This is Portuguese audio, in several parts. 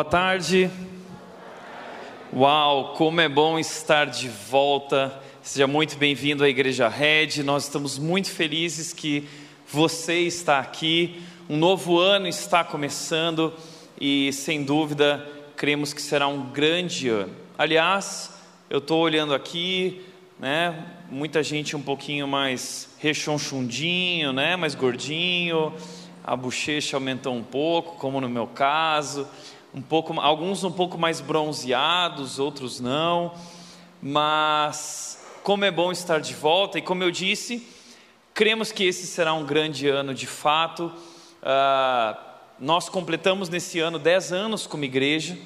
Boa tarde. Uau, como é bom estar de volta. Seja muito bem-vindo à Igreja Red. Nós estamos muito felizes que você está aqui. Um novo ano está começando e, sem dúvida, cremos que será um grande ano. Aliás, eu estou olhando aqui, né? Muita gente um pouquinho mais rechonchundinho, né? Mais gordinho. A bochecha aumentou um pouco, como no meu caso um pouco, alguns um pouco mais bronzeados, outros não, mas como é bom estar de volta e como eu disse, cremos que esse será um grande ano de fato. Uh, nós completamos nesse ano 10 anos como igreja,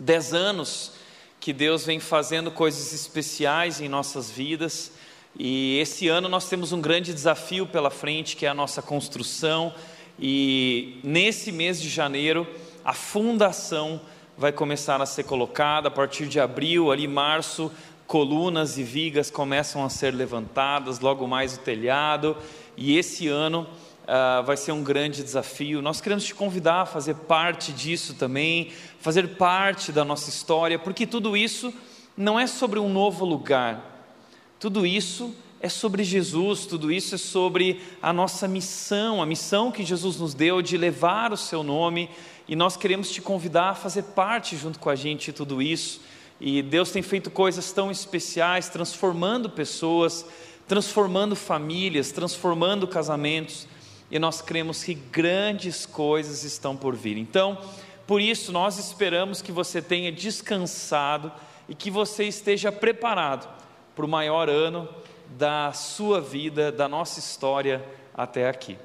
10 anos que Deus vem fazendo coisas especiais em nossas vidas. E esse ano nós temos um grande desafio pela frente, que é a nossa construção. E nesse mês de janeiro, a fundação vai começar a ser colocada. A partir de abril, ali março, colunas e vigas começam a ser levantadas, logo mais o telhado, e esse ano uh, vai ser um grande desafio. Nós queremos te convidar a fazer parte disso também, fazer parte da nossa história, porque tudo isso não é sobre um novo lugar, tudo isso é sobre Jesus, tudo isso é sobre a nossa missão, a missão que Jesus nos deu de levar o seu nome e nós queremos te convidar a fazer parte junto com a gente de tudo isso. E Deus tem feito coisas tão especiais, transformando pessoas, transformando famílias, transformando casamentos, e nós cremos que grandes coisas estão por vir. Então, por isso, nós esperamos que você tenha descansado e que você esteja preparado para o maior ano da sua vida, da nossa história até aqui.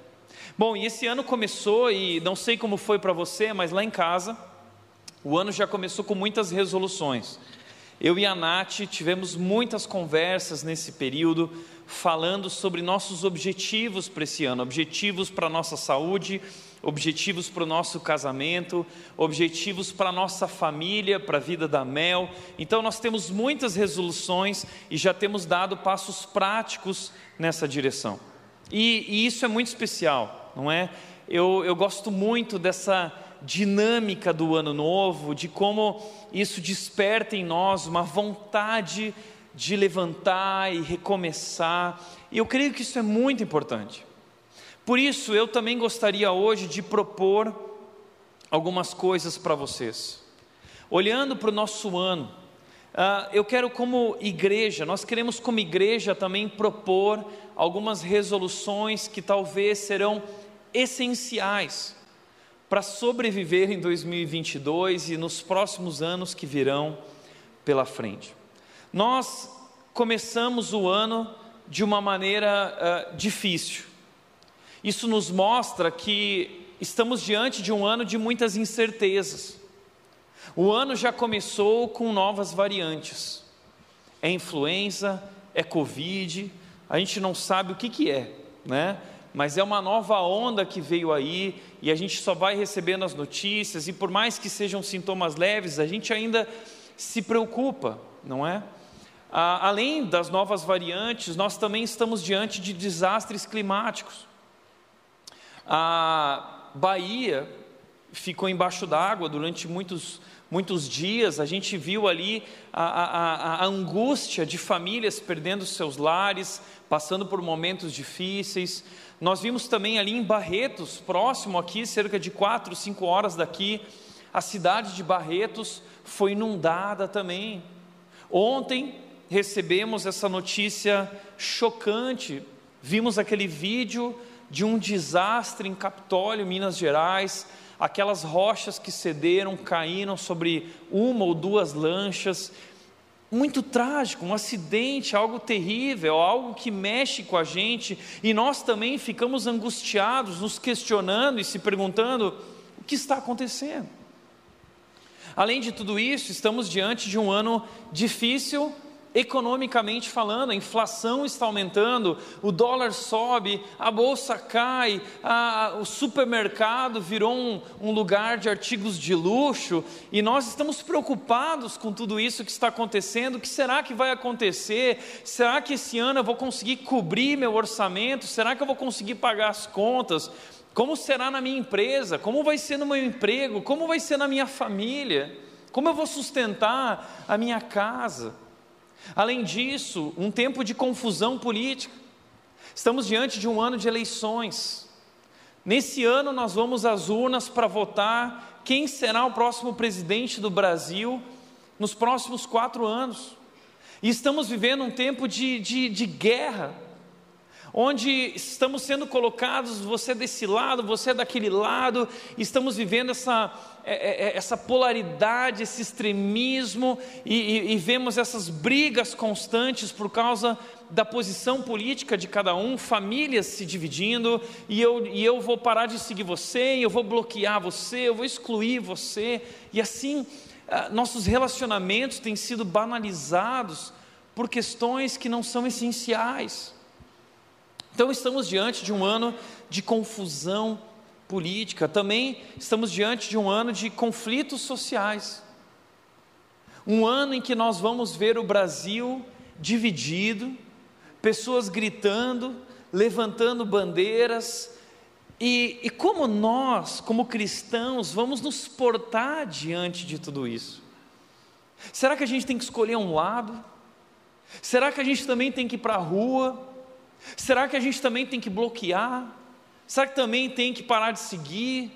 Bom, e esse ano começou, e não sei como foi para você, mas lá em casa, o ano já começou com muitas resoluções. Eu e a Nath tivemos muitas conversas nesse período, falando sobre nossos objetivos para esse ano, objetivos para a nossa saúde, objetivos para o nosso casamento, objetivos para a nossa família, para a vida da Mel. Então, nós temos muitas resoluções e já temos dado passos práticos nessa direção. E, e isso é muito especial não é? Eu, eu gosto muito dessa dinâmica do ano novo, de como isso desperta em nós uma vontade de levantar e recomeçar, e eu creio que isso é muito importante. Por isso, eu também gostaria hoje de propor algumas coisas para vocês. Olhando para o nosso ano, uh, eu quero, como igreja, nós queremos, como igreja, também propor algumas resoluções que talvez serão essenciais para sobreviver em 2022 e nos próximos anos que virão pela frente. Nós começamos o ano de uma maneira uh, difícil. Isso nos mostra que estamos diante de um ano de muitas incertezas. O ano já começou com novas variantes. É influenza, é Covid, a gente não sabe o que, que é, né? Mas é uma nova onda que veio aí e a gente só vai recebendo as notícias, e por mais que sejam sintomas leves, a gente ainda se preocupa, não é? Ah, além das novas variantes, nós também estamos diante de desastres climáticos. A Bahia ficou embaixo d'água durante muitos, muitos dias, a gente viu ali a, a, a angústia de famílias perdendo seus lares, passando por momentos difíceis. Nós vimos também ali em Barretos, próximo aqui, cerca de quatro, cinco horas daqui, a cidade de Barretos foi inundada também. Ontem recebemos essa notícia chocante. Vimos aquele vídeo de um desastre em Capitólio, Minas Gerais, aquelas rochas que cederam, caíram sobre uma ou duas lanchas, muito trágico, um acidente, algo terrível, algo que mexe com a gente, e nós também ficamos angustiados, nos questionando e se perguntando: o que está acontecendo? Além de tudo isso, estamos diante de um ano difícil economicamente falando, a inflação está aumentando, o dólar sobe, a bolsa cai, a, o supermercado virou um, um, lugar de artigos de luxo e nós estamos preocupados com tudo isso que está acontecendo. O que será que vai acontecer? Será que esse ano eu vou conseguir cobrir meu orçamento? Será que eu vou conseguir pagar as contas? Como será na minha empresa? Como vai ser no meu emprego? Como vai ser na minha família? Como eu vou sustentar a minha casa? Além disso, um tempo de confusão política. Estamos diante de um ano de eleições. Nesse ano, nós vamos às urnas para votar quem será o próximo presidente do Brasil nos próximos quatro anos. E estamos vivendo um tempo de, de, de guerra onde estamos sendo colocados, você desse lado, você daquele lado, estamos vivendo essa, é, é, é, essa polaridade, esse extremismo, e, e, e vemos essas brigas constantes por causa da posição política de cada um, famílias se dividindo, e eu, e eu vou parar de seguir você, eu vou bloquear você, eu vou excluir você, e assim ah, nossos relacionamentos têm sido banalizados por questões que não são essenciais. Então estamos diante de um ano de confusão política, também estamos diante de um ano de conflitos sociais. Um ano em que nós vamos ver o Brasil dividido, pessoas gritando, levantando bandeiras, e, e como nós, como cristãos, vamos nos portar diante de tudo isso? Será que a gente tem que escolher um lado? Será que a gente também tem que ir para a rua? Será que a gente também tem que bloquear? Será que também tem que parar de seguir?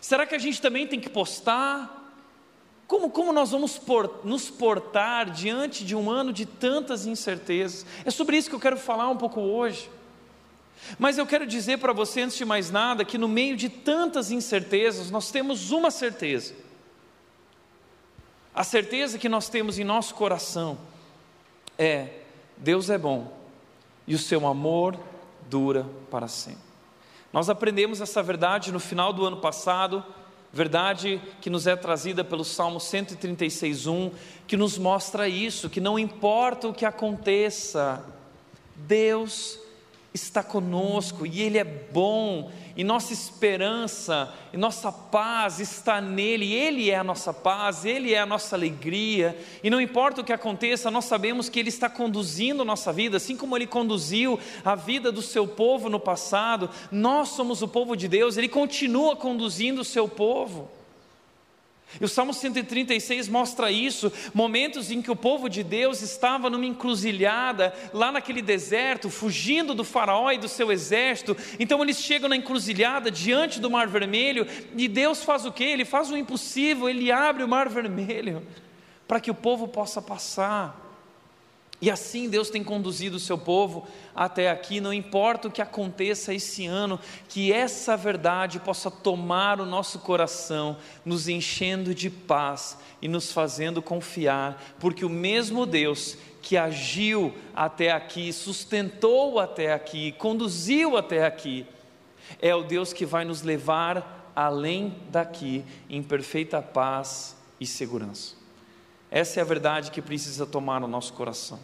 Será que a gente também tem que postar? Como, como nós vamos por, nos portar diante de um ano de tantas incertezas? É sobre isso que eu quero falar um pouco hoje. Mas eu quero dizer para você, antes de mais nada, que no meio de tantas incertezas, nós temos uma certeza. A certeza que nós temos em nosso coração é: Deus é bom e o seu amor dura para sempre. Nós aprendemos essa verdade no final do ano passado, verdade que nos é trazida pelo Salmo 136:1, que nos mostra isso, que não importa o que aconteça, Deus está conosco e Ele é bom, e nossa esperança e nossa paz está nele, Ele é a nossa paz, Ele é a nossa alegria, e não importa o que aconteça, nós sabemos que Ele está conduzindo nossa vida, assim como Ele conduziu a vida do seu povo no passado, nós somos o povo de Deus, Ele continua conduzindo o seu povo. E o Salmo 136 mostra isso, momentos em que o povo de Deus estava numa encruzilhada, lá naquele deserto, fugindo do faraó e do seu exército. Então eles chegam na encruzilhada diante do Mar Vermelho, e Deus faz o quê? Ele faz o impossível, ele abre o Mar Vermelho para que o povo possa passar. E assim Deus tem conduzido o seu povo até aqui, não importa o que aconteça esse ano, que essa verdade possa tomar o nosso coração, nos enchendo de paz e nos fazendo confiar, porque o mesmo Deus que agiu até aqui, sustentou até aqui, conduziu até aqui, é o Deus que vai nos levar além daqui em perfeita paz e segurança. Essa é a verdade que precisa tomar o nosso coração.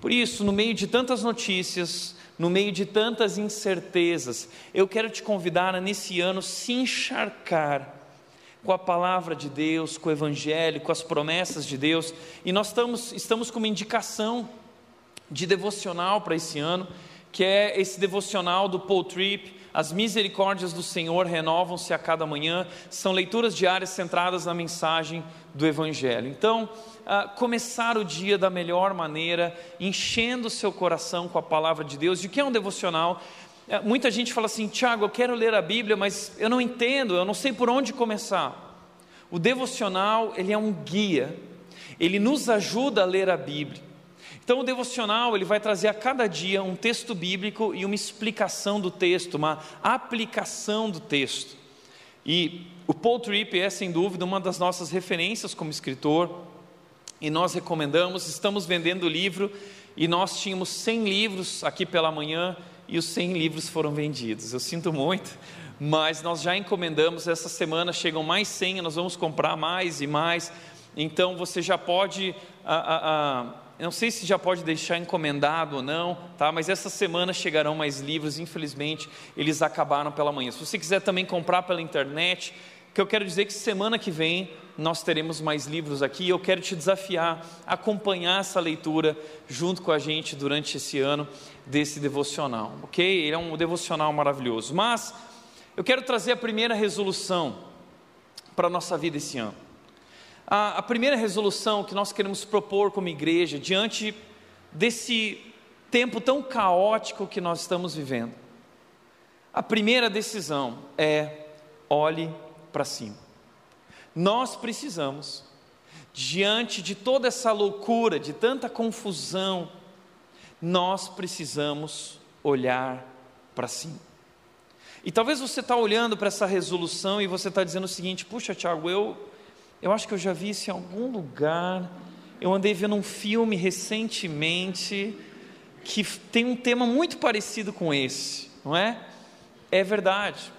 Por isso, no meio de tantas notícias, no meio de tantas incertezas, eu quero te convidar a nesse ano se encharcar com a palavra de Deus, com o Evangelho, com as promessas de Deus, e nós estamos, estamos com uma indicação de devocional para esse ano, que é esse devocional do Paul Tripp, As Misericórdias do Senhor Renovam-se a Cada Manhã, são leituras diárias centradas na mensagem do Evangelho. Então, uh, começar o dia da melhor maneira, enchendo o seu coração com a palavra de Deus. E o que é um devocional? Uh, muita gente fala assim, Tiago, eu quero ler a Bíblia, mas eu não entendo, eu não sei por onde começar. O devocional, ele é um guia, ele nos ajuda a ler a Bíblia. Então, o devocional ele vai trazer a cada dia um texto bíblico e uma explicação do texto, uma aplicação do texto. E o Paul Tripp é, sem dúvida, uma das nossas referências como escritor e nós recomendamos. Estamos vendendo o livro e nós tínhamos 100 livros aqui pela manhã e os 100 livros foram vendidos. Eu sinto muito, mas nós já encomendamos. Essa semana chegam mais 100, nós vamos comprar mais e mais. Então você já pode. eu não sei se já pode deixar encomendado ou não, tá? Mas essa semana chegarão mais livros. Infelizmente, eles acabaram pela manhã. Se você quiser também comprar pela internet, que eu quero dizer que semana que vem nós teremos mais livros aqui e eu quero te desafiar a acompanhar essa leitura junto com a gente durante esse ano desse devocional, ok? Ele é um devocional maravilhoso. Mas Eu quero trazer a primeira resolução para a nossa vida esse ano. A, a primeira resolução que nós queremos propor como igreja, diante desse tempo tão caótico que nós estamos vivendo, a primeira decisão é olhe para cima. Nós precisamos, diante de toda essa loucura, de tanta confusão, nós precisamos olhar para cima. E talvez você está olhando para essa resolução e você está dizendo o seguinte: puxa, Tiago, eu, eu acho que eu já vi isso em algum lugar. Eu andei vendo um filme recentemente que tem um tema muito parecido com esse, não é? É verdade.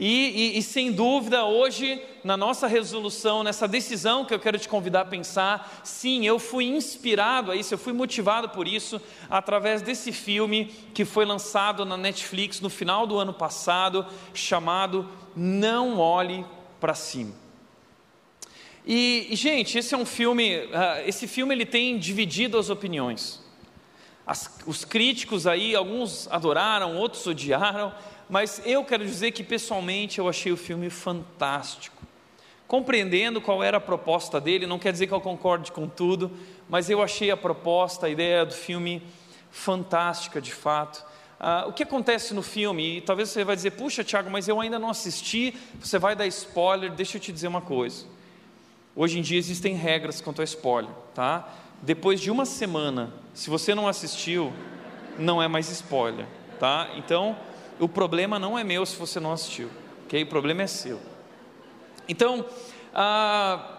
E, e, e, sem dúvida, hoje, na nossa resolução, nessa decisão que eu quero te convidar a pensar, sim, eu fui inspirado a isso, eu fui motivado por isso, através desse filme que foi lançado na Netflix no final do ano passado, chamado Não Olhe para Cima. E, e, gente, esse é um filme, uh, esse filme ele tem dividido as opiniões. As, os críticos aí, alguns adoraram, outros odiaram, mas eu quero dizer que pessoalmente eu achei o filme fantástico. Compreendendo qual era a proposta dele, não quer dizer que eu concorde com tudo, mas eu achei a proposta, a ideia do filme fantástica de fato. Ah, o que acontece no filme? E talvez você vai dizer, puxa, Tiago, mas eu ainda não assisti, você vai dar spoiler. Deixa eu te dizer uma coisa. Hoje em dia existem regras quanto a spoiler, tá? Depois de uma semana, se você não assistiu, não é mais spoiler, tá? Então, o problema não é meu se você não assistiu, ok? O problema é seu. Então, ah,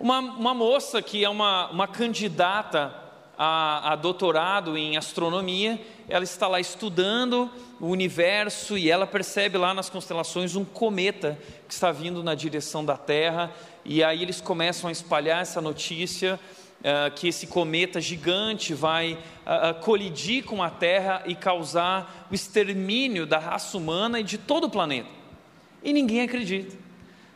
uma, uma moça que é uma, uma candidata a, a, doutorado em astronomia, ela está lá estudando o universo e ela percebe lá nas constelações um cometa que está vindo na direção da Terra, e aí eles começam a espalhar essa notícia uh, que esse cometa gigante vai uh, colidir com a Terra e causar o extermínio da raça humana e de todo o planeta. E ninguém acredita.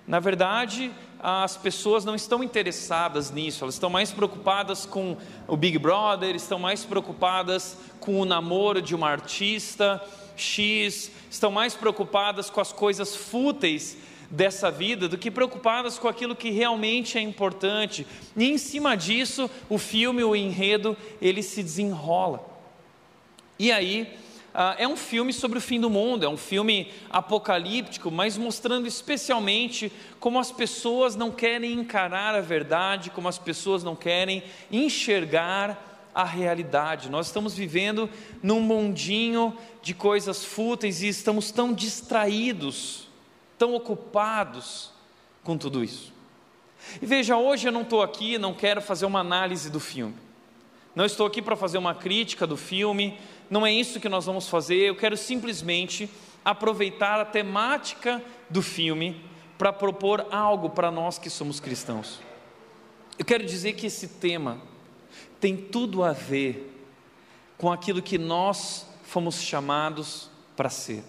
Na verdade, as pessoas não estão interessadas nisso, elas estão mais preocupadas com o Big Brother, estão mais preocupadas com o namoro de uma artista X, estão mais preocupadas com as coisas fúteis dessa vida do que preocupadas com aquilo que realmente é importante. E em cima disso, o filme, o enredo, ele se desenrola. E aí, Uh, é um filme sobre o fim do mundo, é um filme apocalíptico, mas mostrando especialmente como as pessoas não querem encarar a verdade, como as pessoas não querem enxergar a realidade. Nós estamos vivendo num mundinho de coisas fúteis e estamos tão distraídos tão ocupados com tudo isso. E veja, hoje eu não estou aqui, não quero fazer uma análise do filme. Não estou aqui para fazer uma crítica do filme, não é isso que nós vamos fazer. Eu quero simplesmente aproveitar a temática do filme para propor algo para nós que somos cristãos. Eu quero dizer que esse tema tem tudo a ver com aquilo que nós fomos chamados para ser.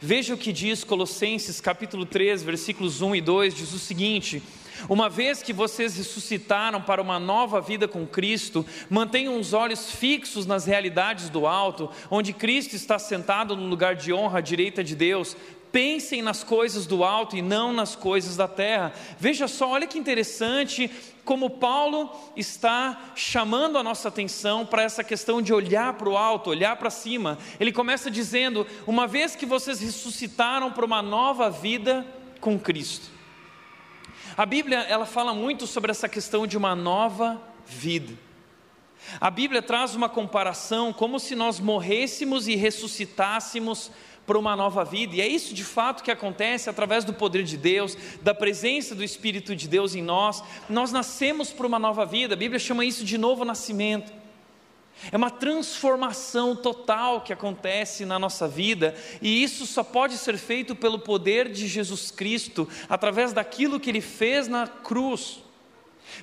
Veja o que diz Colossenses capítulo 3, versículos 1 e 2, diz o seguinte: uma vez que vocês ressuscitaram para uma nova vida com Cristo, mantenham os olhos fixos nas realidades do alto, onde Cristo está sentado no lugar de honra à direita de Deus. Pensem nas coisas do alto e não nas coisas da terra. Veja só, olha que interessante como Paulo está chamando a nossa atenção para essa questão de olhar para o alto, olhar para cima. Ele começa dizendo: uma vez que vocês ressuscitaram para uma nova vida com Cristo. A Bíblia ela fala muito sobre essa questão de uma nova vida. A Bíblia traz uma comparação como se nós morrêssemos e ressuscitássemos para uma nova vida, e é isso de fato que acontece através do poder de Deus, da presença do Espírito de Deus em nós. Nós nascemos para uma nova vida, a Bíblia chama isso de novo nascimento. É uma transformação total que acontece na nossa vida, e isso só pode ser feito pelo poder de Jesus Cristo, através daquilo que ele fez na cruz.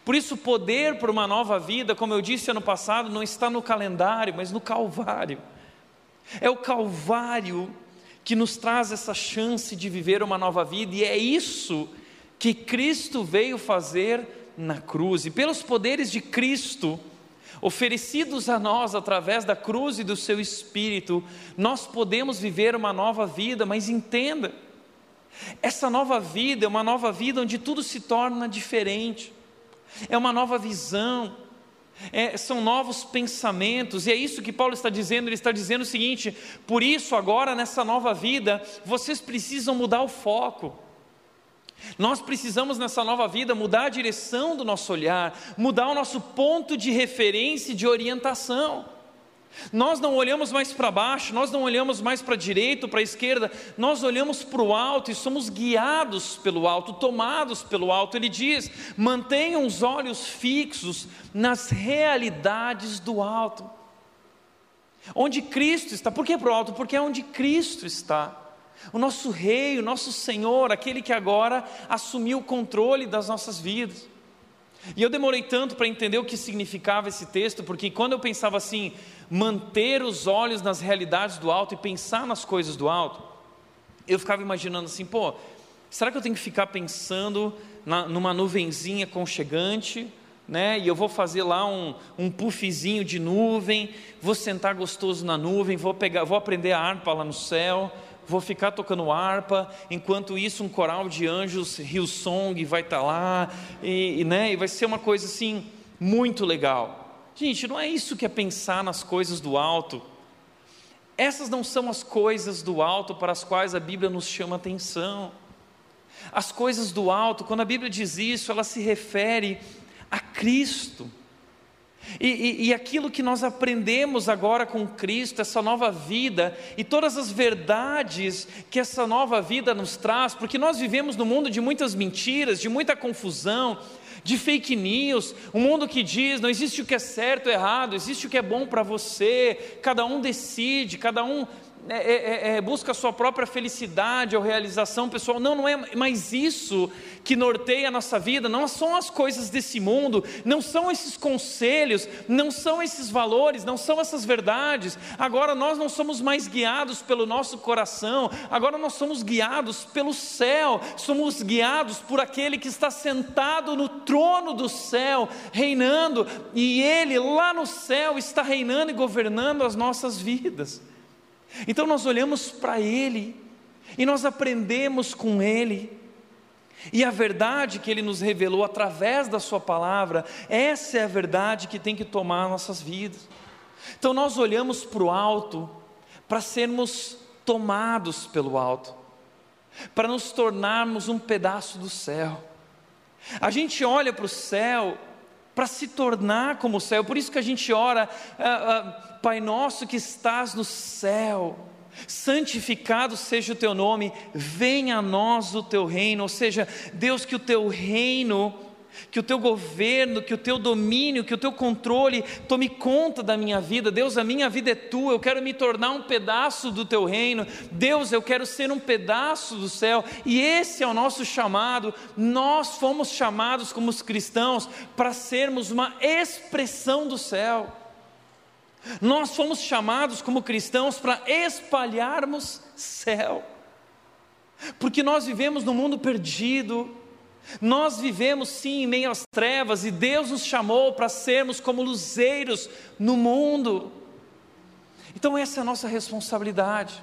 Por isso, o poder para uma nova vida, como eu disse ano passado, não está no calendário, mas no Calvário. É o Calvário que nos traz essa chance de viver uma nova vida, e é isso que Cristo veio fazer na cruz, e pelos poderes de Cristo, oferecidos a nós através da cruz e do seu espírito, nós podemos viver uma nova vida, mas entenda, essa nova vida é uma nova vida onde tudo se torna diferente, é uma nova visão, é, são novos pensamentos, e é isso que Paulo está dizendo. Ele está dizendo o seguinte: por isso, agora nessa nova vida, vocês precisam mudar o foco. Nós precisamos nessa nova vida mudar a direção do nosso olhar, mudar o nosso ponto de referência e de orientação. Nós não olhamos mais para baixo, nós não olhamos mais para a direita para a esquerda, nós olhamos para o alto e somos guiados pelo alto, tomados pelo alto. Ele diz: mantenham os olhos fixos nas realidades do alto. Onde Cristo está, por que para o alto? Porque é onde Cristo está. O nosso Rei, o nosso Senhor, aquele que agora assumiu o controle das nossas vidas. E eu demorei tanto para entender o que significava esse texto, porque quando eu pensava assim, manter os olhos nas realidades do alto e pensar nas coisas do alto, eu ficava imaginando assim, pô, será que eu tenho que ficar pensando na, numa nuvenzinha conchegante, né? E eu vou fazer lá um, um puffzinho de nuvem, vou sentar gostoso na nuvem, vou pegar, vou aprender a harpa lá no céu, vou ficar tocando harpa, enquanto isso um coral de anjos, Hillsong, vai estar tá lá, e, e, né? e vai ser uma coisa assim muito legal. Gente, não é isso que é pensar nas coisas do alto. Essas não são as coisas do alto para as quais a Bíblia nos chama atenção. As coisas do alto, quando a Bíblia diz isso, ela se refere a Cristo. E, e, e, aquilo que nós aprendemos agora com Cristo, essa nova vida, e todas as verdades que essa nova vida nos traz, porque nós vivemos num mundo de muitas mentiras, de muita confusão, de fake news, um mundo que diz não existe o que é certo ou errado, existe o que é bom para você, cada um decide, cada um é, é, é, é, busca a sua própria felicidade ou realização pessoal. Não, não é mais isso que norteia a nossa vida, não são as coisas desse mundo, não são esses conselhos, não são esses valores, não são essas verdades. Agora nós não somos mais guiados pelo nosso coração, agora nós somos guiados pelo céu, somos guiados por aquele que está sentado no trono do céu, reinando, e ele lá no céu está reinando e governando as nossas vidas. Então nós olhamos para Ele e nós aprendemos com Ele. E a verdade que Ele nos revelou através da Sua palavra, essa é a verdade que tem que tomar nossas vidas. Então nós olhamos para o alto para sermos tomados pelo alto, para nos tornarmos um pedaço do céu. A gente olha para o céu para se tornar como o céu. Por isso que a gente ora, ah, ah, Pai nosso que estás no céu, santificado seja o teu nome, venha a nós o teu reino. Ou seja, Deus, que o teu reino que o teu governo, que o teu domínio, que o teu controle tome conta da minha vida. Deus, a minha vida é tua, eu quero me tornar um pedaço do teu reino. Deus, eu quero ser um pedaço do céu, e esse é o nosso chamado. Nós fomos chamados como os cristãos para sermos uma expressão do céu. Nós fomos chamados como cristãos para espalharmos céu, porque nós vivemos num mundo perdido, nós vivemos sim em meio às trevas e Deus nos chamou para sermos como luzeiros no mundo. Então, essa é a nossa responsabilidade.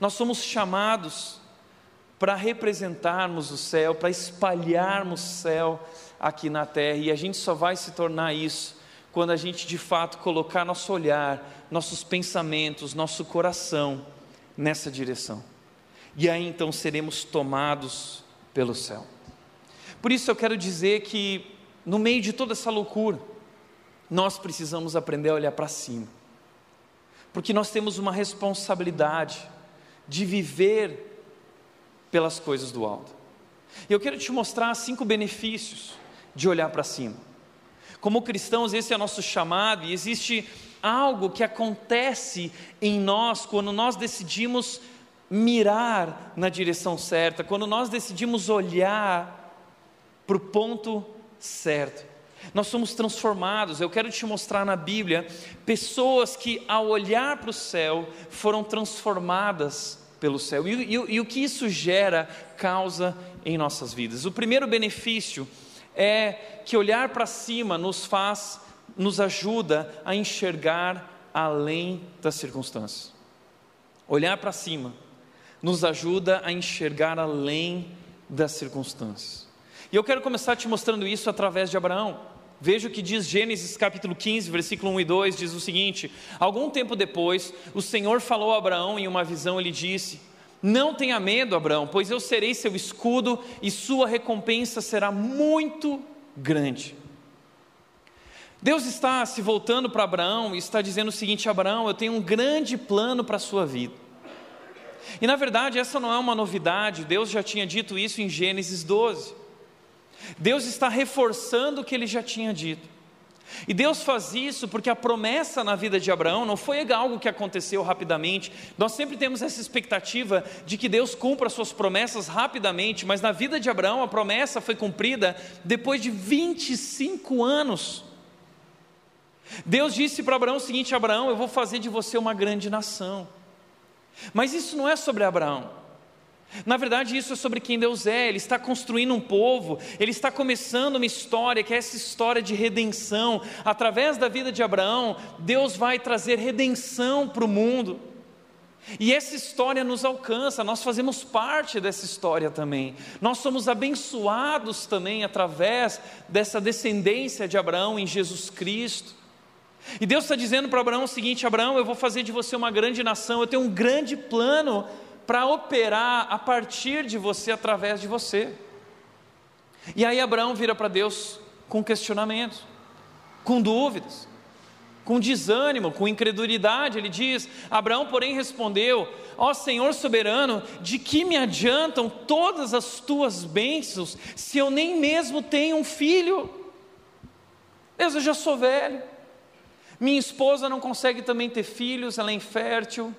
Nós somos chamados para representarmos o céu, para espalharmos céu aqui na terra, e a gente só vai se tornar isso quando a gente de fato colocar nosso olhar, nossos pensamentos, nosso coração nessa direção. E aí então seremos tomados pelo céu. Por isso eu quero dizer que, no meio de toda essa loucura, nós precisamos aprender a olhar para cima, porque nós temos uma responsabilidade de viver pelas coisas do alto. E eu quero te mostrar cinco benefícios de olhar para cima. Como cristãos, esse é o nosso chamado, e existe algo que acontece em nós quando nós decidimos mirar na direção certa, quando nós decidimos olhar para o ponto certo. Nós somos transformados. Eu quero te mostrar na Bíblia pessoas que, ao olhar para o céu, foram transformadas pelo céu. E, e, e o que isso gera, causa em nossas vidas. O primeiro benefício é que olhar para cima nos faz nos ajuda a enxergar além das circunstâncias. Olhar para cima nos ajuda a enxergar além das circunstâncias. E eu quero começar te mostrando isso através de Abraão. Veja o que diz Gênesis capítulo 15, versículo 1 e 2, diz o seguinte: Algum tempo depois, o Senhor falou a Abraão em uma visão, ele disse: Não tenha medo, Abraão, pois eu serei seu escudo e sua recompensa será muito grande. Deus está se voltando para Abraão e está dizendo o seguinte: Abraão, eu tenho um grande plano para a sua vida. E na verdade, essa não é uma novidade, Deus já tinha dito isso em Gênesis 12. Deus está reforçando o que ele já tinha dito. E Deus faz isso porque a promessa na vida de Abraão não foi algo que aconteceu rapidamente. Nós sempre temos essa expectativa de que Deus cumpra suas promessas rapidamente, mas na vida de Abraão a promessa foi cumprida depois de 25 anos. Deus disse para Abraão o seguinte: Abraão, eu vou fazer de você uma grande nação. Mas isso não é sobre Abraão. Na verdade, isso é sobre quem Deus é. Ele está construindo um povo, ele está começando uma história, que é essa história de redenção. Através da vida de Abraão, Deus vai trazer redenção para o mundo. E essa história nos alcança, nós fazemos parte dessa história também. Nós somos abençoados também através dessa descendência de Abraão em Jesus Cristo. E Deus está dizendo para Abraão o seguinte: Abraão, eu vou fazer de você uma grande nação, eu tenho um grande plano para operar a partir de você, através de você. E aí Abraão vira para Deus com questionamentos, com dúvidas, com desânimo, com incredulidade. Ele diz: Abraão, porém, respondeu: Ó Senhor soberano, de que me adiantam todas as tuas bênçãos se eu nem mesmo tenho um filho? Deus, eu já sou velho. Minha esposa não consegue também ter filhos, ela é infértil.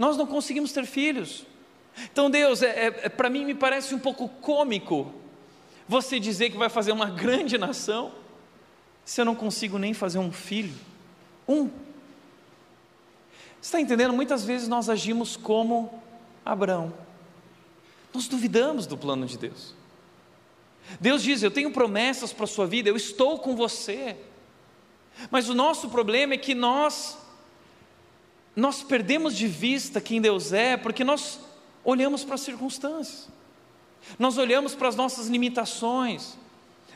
Nós não conseguimos ter filhos. Então, Deus, é, é, é para mim me parece um pouco cômico você dizer que vai fazer uma grande nação, se eu não consigo nem fazer um filho. Um. Está entendendo? Muitas vezes nós agimos como Abraão. Nós duvidamos do plano de Deus. Deus diz: Eu tenho promessas para a sua vida, eu estou com você. Mas o nosso problema é que nós nós perdemos de vista quem Deus é, porque nós olhamos para as circunstâncias, nós olhamos para as nossas limitações,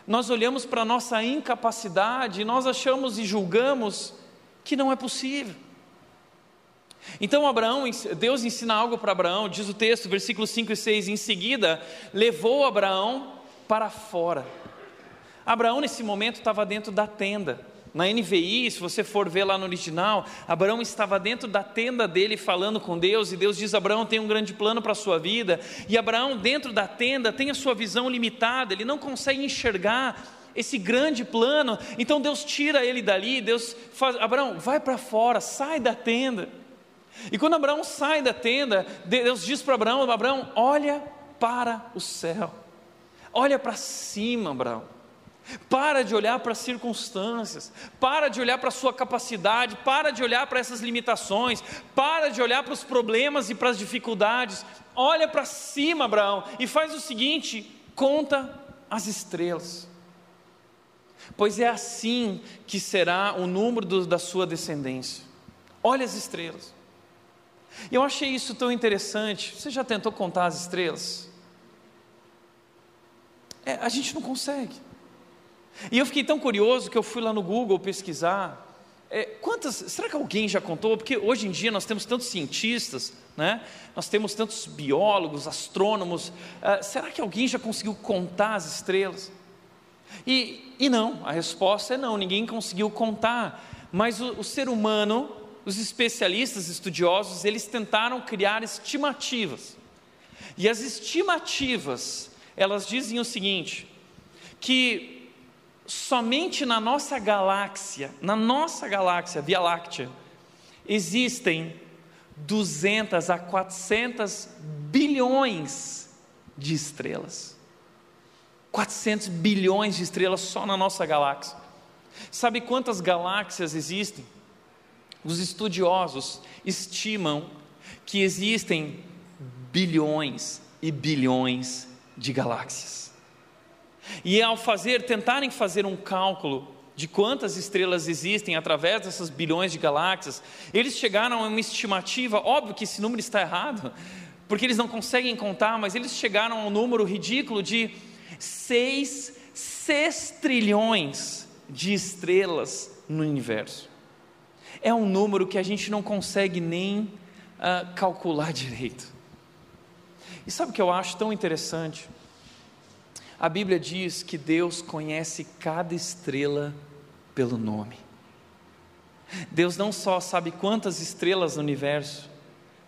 nós olhamos para a nossa incapacidade, nós achamos e julgamos que não é possível. Então Abraão, Deus ensina algo para Abraão, diz o texto, versículos 5 e 6, em seguida levou Abraão para fora. Abraão nesse momento estava dentro da tenda. Na NVI, se você for ver lá no original, Abraão estava dentro da tenda dele falando com Deus, e Deus diz: Abraão tem um grande plano para a sua vida, e Abraão, dentro da tenda, tem a sua visão limitada, ele não consegue enxergar esse grande plano, então Deus tira ele dali, Deus faz: Abraão, vai para fora, sai da tenda. E quando Abraão sai da tenda, Deus diz para Abraão: Abraão, olha para o céu, olha para cima, Abraão. Para de olhar para as circunstâncias, para de olhar para a sua capacidade, para de olhar para essas limitações, para de olhar para os problemas e para as dificuldades. Olha para cima, Abraão, e faz o seguinte: conta as estrelas. Pois é assim que será o número do, da sua descendência. Olha as estrelas. Eu achei isso tão interessante. Você já tentou contar as estrelas? É, a gente não consegue. E eu fiquei tão curioso que eu fui lá no Google pesquisar. É, quantas, será que alguém já contou? Porque hoje em dia nós temos tantos cientistas, né? nós temos tantos biólogos, astrônomos. Uh, será que alguém já conseguiu contar as estrelas? E, e não, a resposta é não, ninguém conseguiu contar. Mas o, o ser humano, os especialistas estudiosos, eles tentaram criar estimativas. E as estimativas, elas dizem o seguinte: que somente na nossa galáxia, na nossa galáxia, Via Láctea, existem 200 a 400 bilhões de estrelas. 400 bilhões de estrelas só na nossa galáxia. Sabe quantas galáxias existem? Os estudiosos estimam que existem bilhões e bilhões de galáxias. E ao fazer, tentarem fazer um cálculo de quantas estrelas existem através dessas bilhões de galáxias, eles chegaram a uma estimativa, óbvio que esse número está errado, porque eles não conseguem contar, mas eles chegaram a um número ridículo de 6, 6 trilhões de estrelas no universo. É um número que a gente não consegue nem uh, calcular direito. E sabe o que eu acho tão interessante? A Bíblia diz que Deus conhece cada estrela pelo nome. Deus não só sabe quantas estrelas no universo,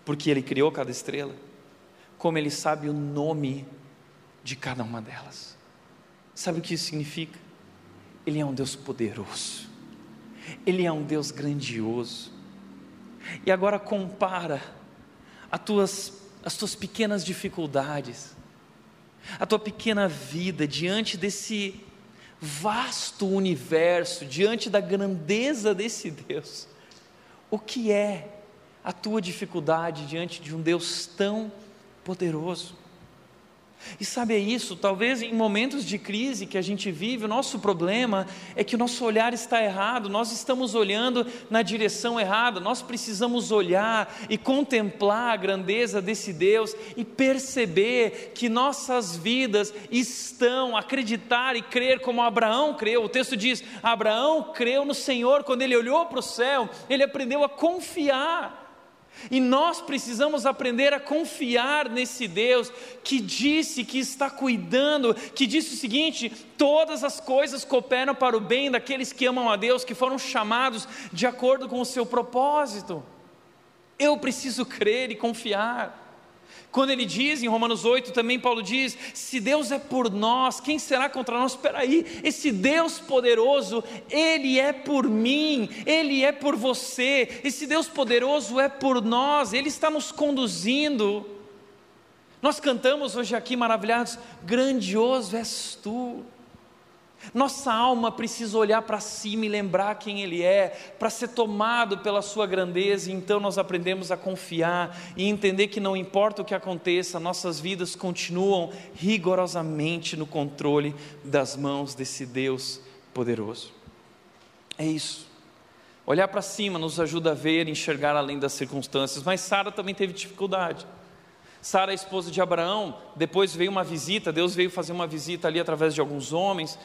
porque Ele criou cada estrela, como Ele sabe o nome de cada uma delas. Sabe o que isso significa? Ele é um Deus poderoso, Ele é um Deus grandioso. E agora compara as tuas, as tuas pequenas dificuldades, a tua pequena vida diante desse vasto universo, diante da grandeza desse Deus. O que é a tua dificuldade diante de um Deus tão poderoso? E sabe é isso, talvez em momentos de crise que a gente vive, o nosso problema é que o nosso olhar está errado, nós estamos olhando na direção errada, nós precisamos olhar e contemplar a grandeza desse Deus e perceber que nossas vidas estão, acreditar e crer como Abraão creu. O texto diz: Abraão creu no Senhor, quando ele olhou para o céu, ele aprendeu a confiar. E nós precisamos aprender a confiar nesse Deus que disse que está cuidando, que disse o seguinte: todas as coisas cooperam para o bem daqueles que amam a Deus, que foram chamados de acordo com o seu propósito. Eu preciso crer e confiar. Quando ele diz em Romanos 8, também Paulo diz: se Deus é por nós, quem será contra nós? Espera aí, esse Deus poderoso, ele é por mim, ele é por você, esse Deus poderoso é por nós, ele está nos conduzindo. Nós cantamos hoje aqui maravilhados: grandioso és tu. Nossa alma precisa olhar para cima e lembrar quem Ele é, para ser tomado pela Sua grandeza, e então nós aprendemos a confiar e entender que não importa o que aconteça, nossas vidas continuam rigorosamente no controle das mãos desse Deus poderoso. É isso. Olhar para cima nos ajuda a ver enxergar além das circunstâncias, mas Sara também teve dificuldade. Sara, esposa de Abraão, depois veio uma visita, Deus veio fazer uma visita ali através de alguns homens,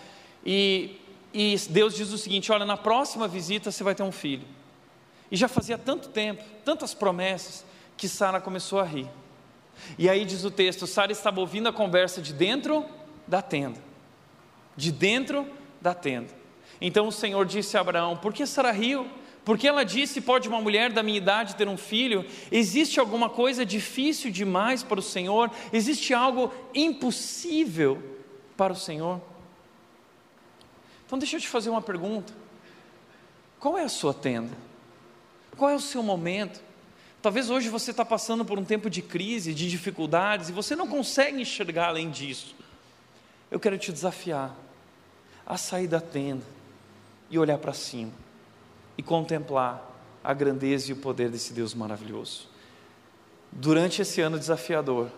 e, e Deus diz o seguinte: olha, na próxima visita você vai ter um filho. E já fazia tanto tempo, tantas promessas, que Sara começou a rir. E aí diz o texto: Sara estava ouvindo a conversa de dentro da tenda. De dentro da tenda. Então o Senhor disse a Abraão: Por que Sara riu? Porque ela disse: Pode uma mulher da minha idade ter um filho? Existe alguma coisa difícil demais para o Senhor? Existe algo impossível para o Senhor? Então deixa eu te fazer uma pergunta. Qual é a sua tenda? Qual é o seu momento? Talvez hoje você está passando por um tempo de crise, de dificuldades, e você não consegue enxergar além disso. Eu quero te desafiar a sair da tenda e olhar para cima e contemplar a grandeza e o poder desse Deus maravilhoso. Durante esse ano desafiador,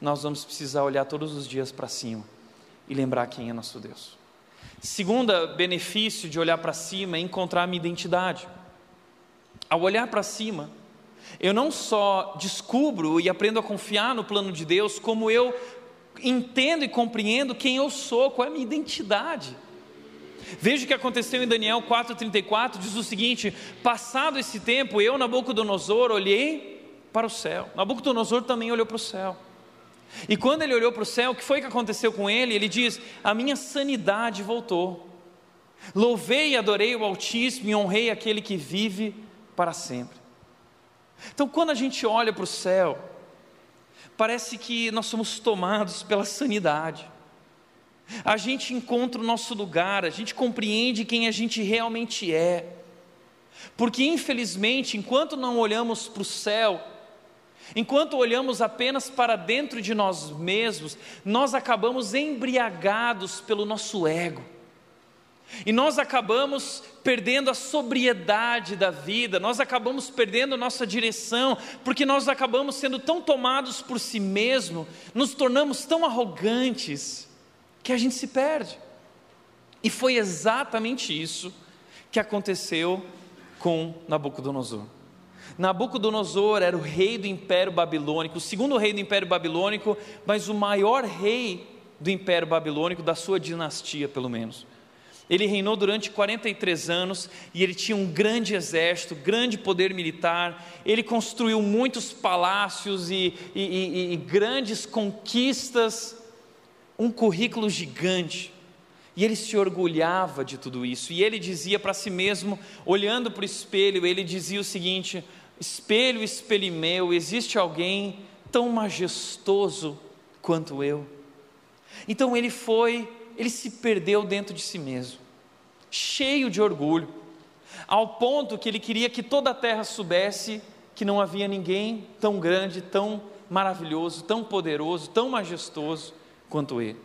nós vamos precisar olhar todos os dias para cima e lembrar quem é nosso Deus. Segunda benefício de olhar para cima é encontrar a minha identidade. Ao olhar para cima, eu não só descubro e aprendo a confiar no plano de Deus, como eu entendo e compreendo quem eu sou, qual é a minha identidade. Veja o que aconteceu em Daniel 4,34, diz o seguinte: Passado esse tempo, eu, Nabucodonosor, olhei para o céu. Nabucodonosor também olhou para o céu. E quando ele olhou para o céu, o que foi que aconteceu com ele? Ele diz: A minha sanidade voltou. Louvei e adorei o Altíssimo e honrei aquele que vive para sempre. Então, quando a gente olha para o céu, parece que nós somos tomados pela sanidade. A gente encontra o nosso lugar, a gente compreende quem a gente realmente é. Porque, infelizmente, enquanto não olhamos para o céu, Enquanto olhamos apenas para dentro de nós mesmos, nós acabamos embriagados pelo nosso ego. E nós acabamos perdendo a sobriedade da vida, nós acabamos perdendo nossa direção, porque nós acabamos sendo tão tomados por si mesmo, nos tornamos tão arrogantes, que a gente se perde. E foi exatamente isso que aconteceu com Nabucodonosor. Nabucodonosor era o rei do Império Babilônico, o segundo rei do Império Babilônico, mas o maior rei do Império Babilônico, da sua dinastia, pelo menos. Ele reinou durante 43 anos e ele tinha um grande exército, grande poder militar. Ele construiu muitos palácios e, e, e, e grandes conquistas, um currículo gigante. E ele se orgulhava de tudo isso. E ele dizia para si mesmo, olhando para o espelho, ele dizia o seguinte: Espelho, espelho meu, existe alguém tão majestoso quanto eu? Então ele foi ele se perdeu dentro de si mesmo, cheio de orgulho, ao ponto que ele queria que toda a terra soubesse que não havia ninguém tão grande, tão maravilhoso, tão poderoso, tão majestoso quanto ele.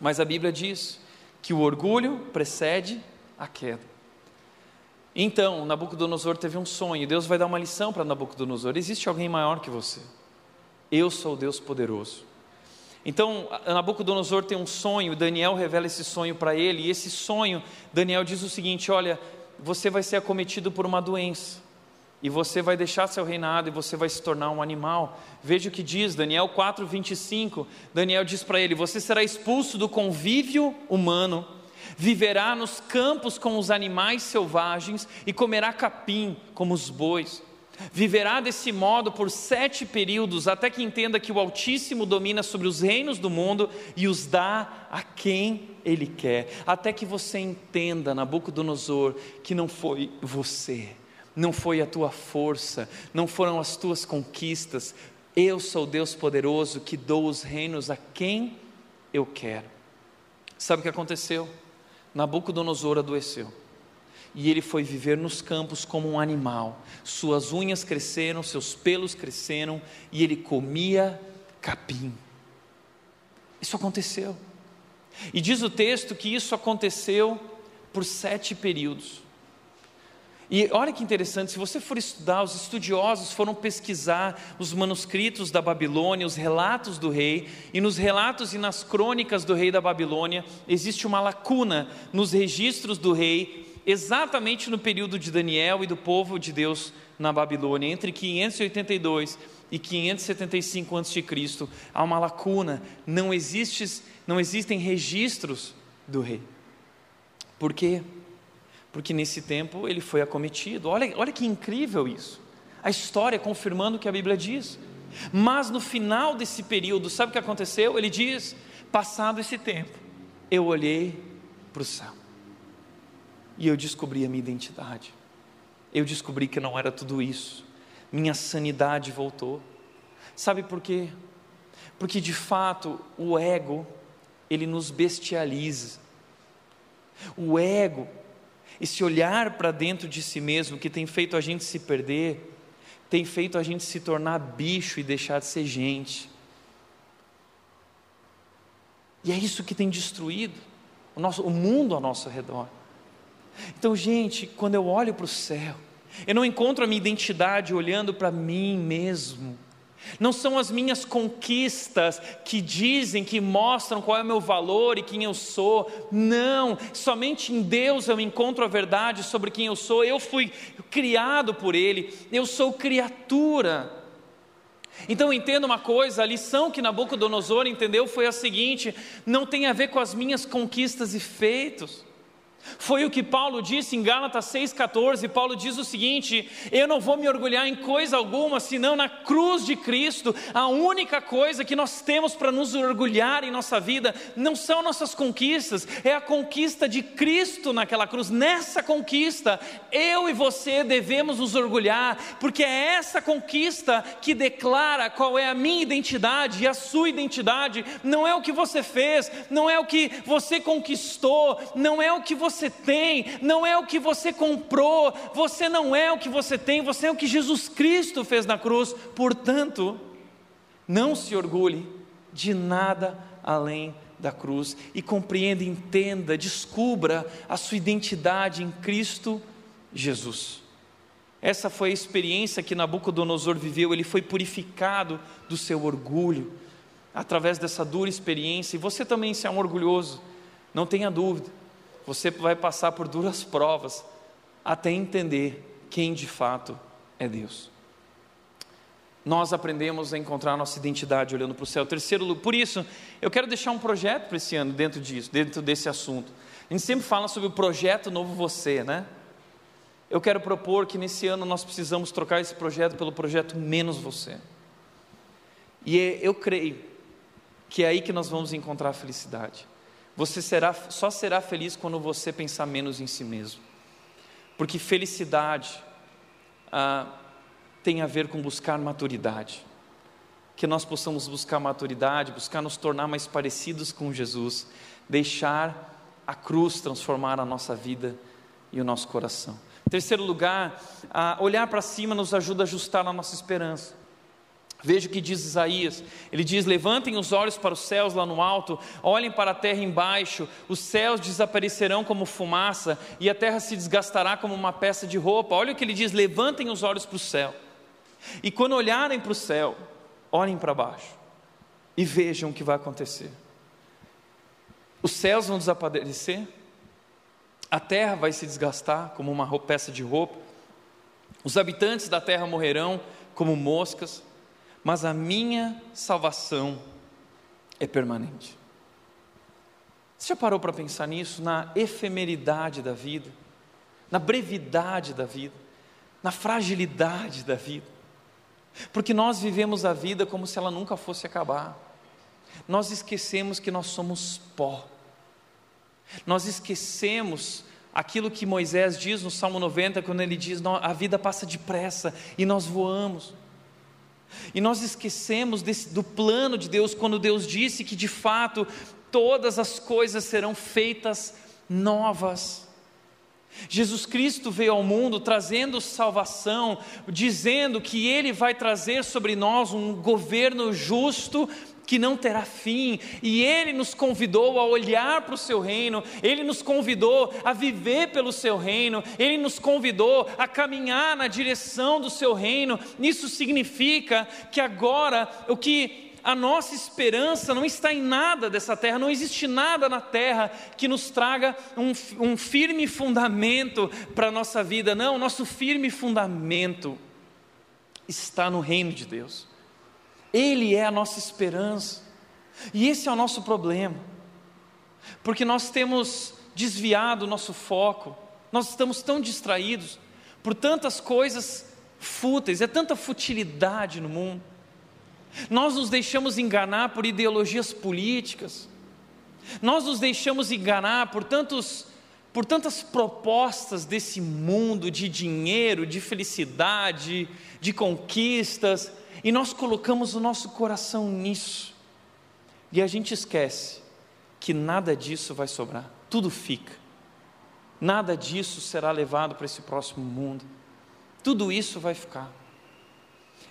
Mas a Bíblia diz que o orgulho precede a queda. Então, Nabucodonosor teve um sonho, Deus vai dar uma lição para Nabucodonosor: existe alguém maior que você. Eu sou o Deus poderoso. Então, Nabucodonosor tem um sonho, Daniel revela esse sonho para ele, e esse sonho, Daniel diz o seguinte: Olha, você vai ser acometido por uma doença, e você vai deixar seu reinado e você vai se tornar um animal. Veja o que diz Daniel 4:25. Daniel diz para ele: Você será expulso do convívio humano, viverá nos campos com os animais selvagens e comerá capim como os bois. Viverá desse modo por sete períodos, até que entenda que o Altíssimo domina sobre os reinos do mundo e os dá a quem Ele quer. Até que você entenda, Nabucodonosor, que não foi você, não foi a tua força, não foram as tuas conquistas. Eu sou Deus poderoso que dou os reinos a quem eu quero. Sabe o que aconteceu? Nabucodonosor adoeceu e ele foi viver nos campos como um animal. Suas unhas cresceram, seus pelos cresceram e ele comia capim. Isso aconteceu. E diz o texto que isso aconteceu por sete períodos. E olha que interessante, se você for estudar, os estudiosos foram pesquisar os manuscritos da Babilônia, os relatos do rei, e nos relatos e nas crônicas do rei da Babilônia, existe uma lacuna nos registros do rei exatamente no período de Daniel e do povo de Deus na Babilônia, entre 582 e 575 a.C., há uma lacuna, não, existe, não existem registros do rei. Por quê? Porque nesse tempo ele foi acometido. Olha, olha que incrível isso. A história confirmando o que a Bíblia diz. Mas no final desse período, sabe o que aconteceu? Ele diz: passado esse tempo, eu olhei para o céu e eu descobri a minha identidade. Eu descobri que não era tudo isso. Minha sanidade voltou. Sabe por quê? Porque de fato o ego, ele nos bestializa. O ego, esse olhar para dentro de si mesmo que tem feito a gente se perder, tem feito a gente se tornar bicho e deixar de ser gente. E é isso que tem destruído o, nosso, o mundo ao nosso redor. Então, gente, quando eu olho para o céu, eu não encontro a minha identidade olhando para mim mesmo. Não são as minhas conquistas que dizem, que mostram qual é o meu valor e quem eu sou. Não, somente em Deus eu encontro a verdade sobre quem eu sou. Eu fui criado por Ele, eu sou criatura. Então entenda uma coisa: a lição que Nabucodonosor entendeu foi a seguinte: não tem a ver com as minhas conquistas e feitos. Foi o que Paulo disse em Gálatas 6,14. Paulo diz o seguinte: Eu não vou me orgulhar em coisa alguma, senão na cruz de Cristo. A única coisa que nós temos para nos orgulhar em nossa vida não são nossas conquistas, é a conquista de Cristo naquela cruz. Nessa conquista, eu e você devemos nos orgulhar, porque é essa conquista que declara qual é a minha identidade e a sua identidade. Não é o que você fez, não é o que você conquistou, não é o que você você tem, não é o que você comprou, você não é o que você tem, você é o que Jesus Cristo fez na cruz. Portanto, não se orgulhe de nada além da cruz e compreenda, entenda, descubra a sua identidade em Cristo Jesus. Essa foi a experiência que Nabucodonosor viveu, ele foi purificado do seu orgulho através dessa dura experiência, e você também se é um orgulhoso, não tenha dúvida você vai passar por duras provas até entender quem de fato é Deus. Nós aprendemos a encontrar nossa identidade olhando para o céu. Terceiro, por isso, eu quero deixar um projeto para esse ano dentro disso, dentro desse assunto. A gente sempre fala sobre o projeto Novo Você, né? Eu quero propor que nesse ano nós precisamos trocar esse projeto pelo projeto Menos Você. E é, eu creio que é aí que nós vamos encontrar a felicidade. Você será, só será feliz quando você pensar menos em si mesmo. Porque felicidade ah, tem a ver com buscar maturidade. Que nós possamos buscar maturidade, buscar nos tornar mais parecidos com Jesus, deixar a cruz transformar a nossa vida e o nosso coração. Terceiro lugar, olhar para cima nos ajuda a ajustar a nossa esperança. Veja o que diz Isaías. Ele diz: Levantem os olhos para os céus lá no alto, olhem para a terra embaixo, os céus desaparecerão como fumaça e a terra se desgastará como uma peça de roupa. Olha o que ele diz: Levantem os olhos para o céu. E quando olharem para o céu, olhem para baixo e vejam o que vai acontecer. Os céus vão desaparecer, a terra vai se desgastar como uma peça de roupa, os habitantes da terra morrerão como moscas mas a minha salvação é permanente. Você já parou para pensar nisso? Na efemeridade da vida, na brevidade da vida, na fragilidade da vida. Porque nós vivemos a vida como se ela nunca fosse acabar. Nós esquecemos que nós somos pó. Nós esquecemos aquilo que Moisés diz no Salmo 90, quando ele diz: a vida passa depressa e nós voamos. E nós esquecemos desse, do plano de Deus quando Deus disse que de fato todas as coisas serão feitas novas. Jesus Cristo veio ao mundo trazendo salvação, dizendo que Ele vai trazer sobre nós um governo justo que não terá fim, e Ele nos convidou a olhar para o Seu reino, Ele nos convidou a viver pelo Seu reino, Ele nos convidou a caminhar na direção do Seu reino. Isso significa que agora o que a nossa esperança não está em nada dessa terra, não existe nada na terra que nos traga um, um firme fundamento para a nossa vida, não, nosso firme fundamento está no reino de Deus. Ele é a nossa esperança. E esse é o nosso problema, porque nós temos desviado o nosso foco, nós estamos tão distraídos por tantas coisas fúteis, é tanta futilidade no mundo. Nós nos deixamos enganar por ideologias políticas, nós nos deixamos enganar por tantos por tantas propostas desse mundo de dinheiro, de felicidade, de conquistas, e nós colocamos o nosso coração nisso, e a gente esquece que nada disso vai sobrar, tudo fica, nada disso será levado para esse próximo mundo, tudo isso vai ficar.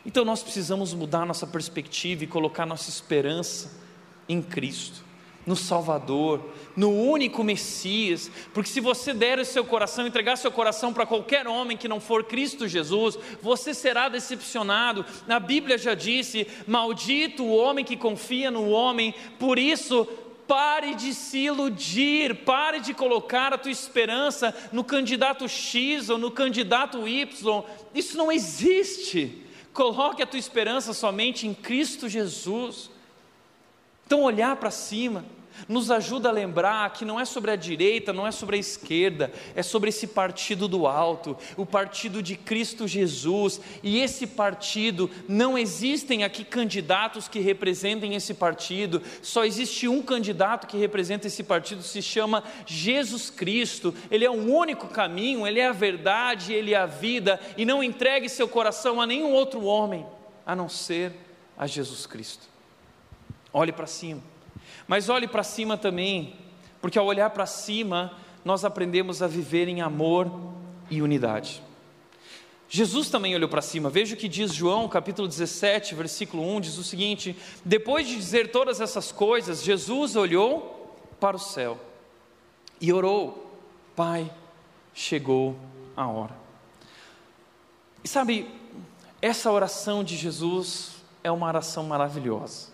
Então nós precisamos mudar nossa perspectiva e colocar nossa esperança em Cristo no Salvador, no único Messias, porque se você der o seu coração, entregar seu coração para qualquer homem que não for Cristo Jesus, você será decepcionado. A Bíblia já disse: Maldito o homem que confia no homem, por isso pare de se iludir, pare de colocar a tua esperança no candidato X ou no candidato Y, isso não existe. Coloque a tua esperança somente em Cristo Jesus. Então, olhar para cima nos ajuda a lembrar que não é sobre a direita, não é sobre a esquerda, é sobre esse partido do alto, o partido de Cristo Jesus. E esse partido, não existem aqui candidatos que representem esse partido, só existe um candidato que representa esse partido, se chama Jesus Cristo. Ele é o único caminho, ele é a verdade, ele é a vida, e não entregue seu coração a nenhum outro homem a não ser a Jesus Cristo. Olhe para cima. Mas olhe para cima também, porque ao olhar para cima, nós aprendemos a viver em amor e unidade. Jesus também olhou para cima. Veja o que diz João, capítulo 17, versículo 1, diz o seguinte: Depois de dizer todas essas coisas, Jesus olhou para o céu e orou: Pai, chegou a hora. E sabe, essa oração de Jesus é uma oração maravilhosa.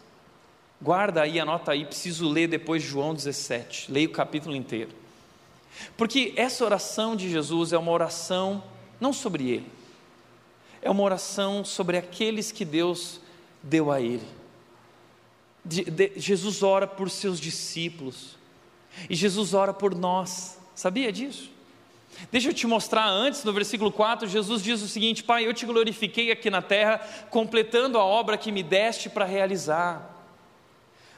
Guarda aí, anota aí, preciso ler depois João 17. Leia o capítulo inteiro. Porque essa oração de Jesus é uma oração não sobre ele, é uma oração sobre aqueles que Deus deu a ele. De, de, Jesus ora por seus discípulos, e Jesus ora por nós, sabia disso? Deixa eu te mostrar antes, no versículo 4, Jesus diz o seguinte: Pai, eu te glorifiquei aqui na terra, completando a obra que me deste para realizar.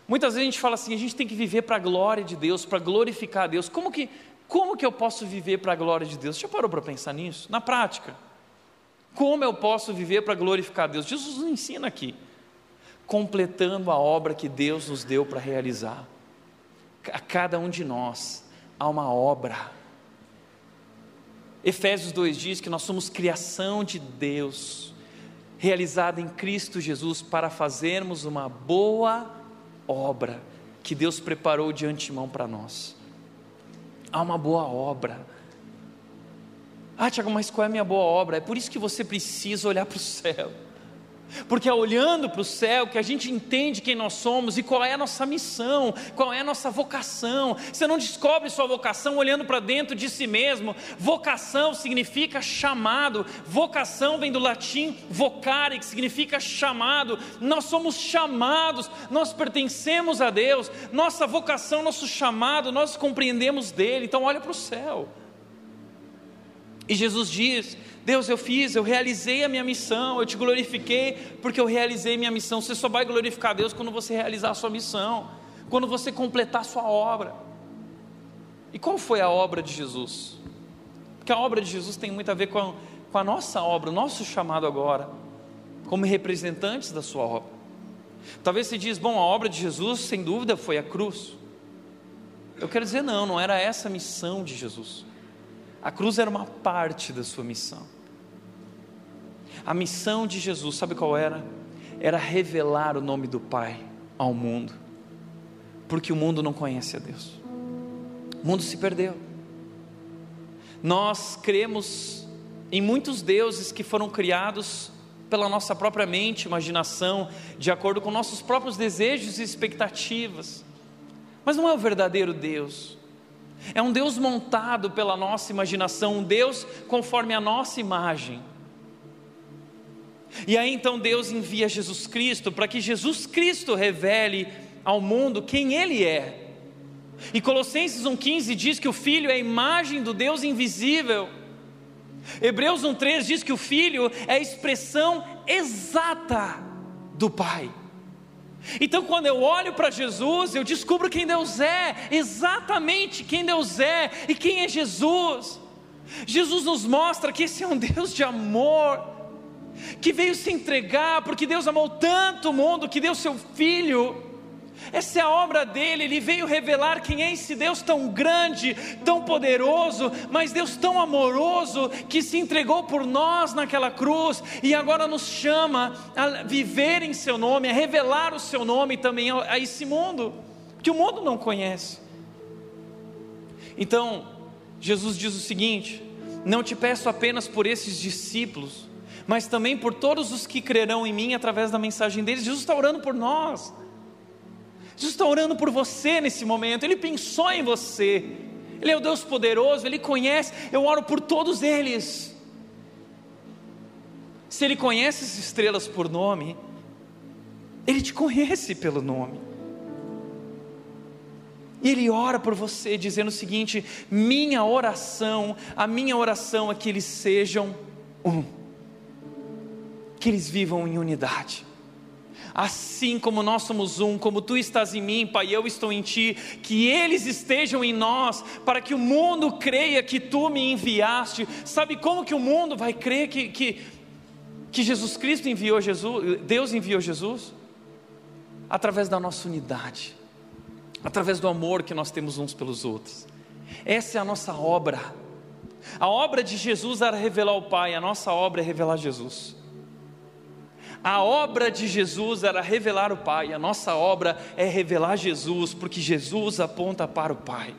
Muitas vezes a gente fala assim: a gente tem que viver para a glória de Deus, para glorificar a Deus. Como que, como que eu posso viver para a glória de Deus? Já parou para pensar nisso? Na prática. Como eu posso viver para glorificar a Deus? Jesus nos ensina aqui, completando a obra que Deus nos deu para realizar. A cada um de nós há uma obra Efésios 2 diz que nós somos criação de Deus, realizada em Cristo Jesus para fazermos uma boa obra que Deus preparou de antemão para nós. Há uma boa obra. Ah, Tiago, mas qual é a minha boa obra? É por isso que você precisa olhar para o céu. Porque é olhando para o céu que a gente entende quem nós somos e qual é a nossa missão, qual é a nossa vocação. Você não descobre sua vocação olhando para dentro de si mesmo. Vocação significa chamado. Vocação vem do latim vocare, que significa chamado. Nós somos chamados, nós pertencemos a Deus. Nossa vocação, nosso chamado, nós compreendemos dele. Então olha para o céu. E Jesus diz Deus, eu fiz, eu realizei a minha missão, eu te glorifiquei porque eu realizei minha missão. Você só vai glorificar Deus quando você realizar a sua missão, quando você completar a sua obra. E qual foi a obra de Jesus? Porque a obra de Jesus tem muito a ver com a, com a nossa obra, o nosso chamado agora, como representantes da sua obra. Talvez você diz, bom, a obra de Jesus, sem dúvida, foi a cruz. Eu quero dizer, não, não era essa a missão de Jesus. A cruz era uma parte da sua missão. A missão de Jesus, sabe qual era? Era revelar o nome do Pai ao mundo, porque o mundo não conhece a Deus, o mundo se perdeu. Nós cremos em muitos deuses que foram criados pela nossa própria mente, imaginação, de acordo com nossos próprios desejos e expectativas, mas não é o verdadeiro Deus. É um Deus montado pela nossa imaginação, um Deus conforme a nossa imagem. E aí então Deus envia Jesus Cristo para que Jesus Cristo revele ao mundo quem Ele é. E Colossenses 1,15 diz que o Filho é a imagem do Deus invisível. Hebreus 1,3 diz que o Filho é a expressão exata do Pai. Então, quando eu olho para Jesus, eu descubro quem Deus é, exatamente quem Deus é e quem é Jesus. Jesus nos mostra que esse é um Deus de amor, que veio se entregar, porque Deus amou tanto o mundo que deu seu filho. Essa é a obra dele, ele veio revelar quem é esse Deus tão grande, tão poderoso, mas Deus tão amoroso que se entregou por nós naquela cruz e agora nos chama a viver em seu nome, a revelar o seu nome também a, esse mundo, que o mundo não conhece. Então, Jesus diz o seguinte: Não te peço apenas por esses discípulos, mas também por todos os que crerão em mim através da mensagem deles. Jesus está orando por nós. Jesus está orando por você nesse momento. Ele pensou em você. Ele é o Deus poderoso, Ele conhece. Eu oro por todos eles. Se Ele conhece as estrelas por nome, Ele te conhece pelo nome. E Ele ora por você, dizendo o seguinte: minha oração, a minha oração é que eles sejam um que eles vivam em unidade. Assim como nós somos um, como tu estás em mim, Pai, eu estou em ti, que eles estejam em nós, para que o mundo creia que tu me enviaste. Sabe como que o mundo vai crer que, que, que Jesus Cristo enviou Jesus, Deus enviou Jesus? Através da nossa unidade, através do amor que nós temos uns pelos outros. Essa é a nossa obra. A obra de Jesus era revelar o Pai, a nossa obra é revelar Jesus. A obra de Jesus era revelar o Pai, a nossa obra é revelar Jesus, porque Jesus aponta para o Pai.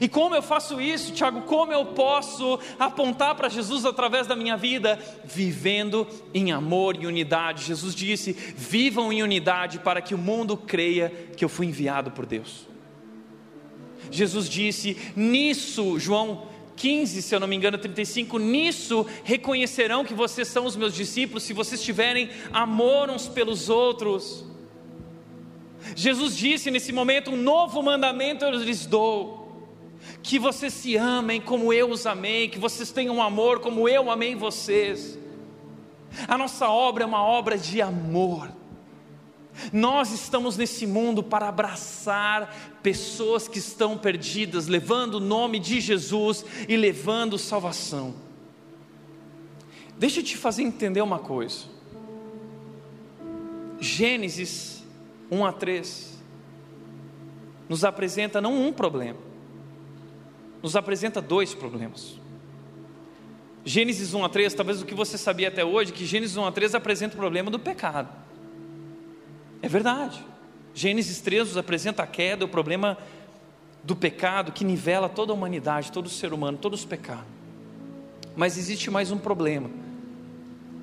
E como eu faço isso, Tiago? Como eu posso apontar para Jesus através da minha vida? Vivendo em amor e unidade. Jesus disse: vivam em unidade para que o mundo creia que eu fui enviado por Deus. Jesus disse: Nisso, João 15, se eu não me engano, 35, nisso reconhecerão que vocês são os meus discípulos, se vocês tiverem amor uns pelos outros. Jesus disse nesse momento: um novo mandamento eu lhes dou, que vocês se amem como eu os amei, que vocês tenham amor como eu amei vocês. A nossa obra é uma obra de amor. Nós estamos nesse mundo para abraçar pessoas que estão perdidas, levando o nome de Jesus e levando salvação. Deixa eu te fazer entender uma coisa. Gênesis 1 a 3 nos apresenta não um problema, nos apresenta dois problemas. Gênesis 1 a 3, talvez o que você sabia até hoje, que Gênesis 1 a 3 apresenta o problema do pecado. É verdade. Gênesis 3 nos apresenta a queda, o problema do pecado que nivela toda a humanidade, todo o ser humano, todos os pecados. Mas existe mais um problema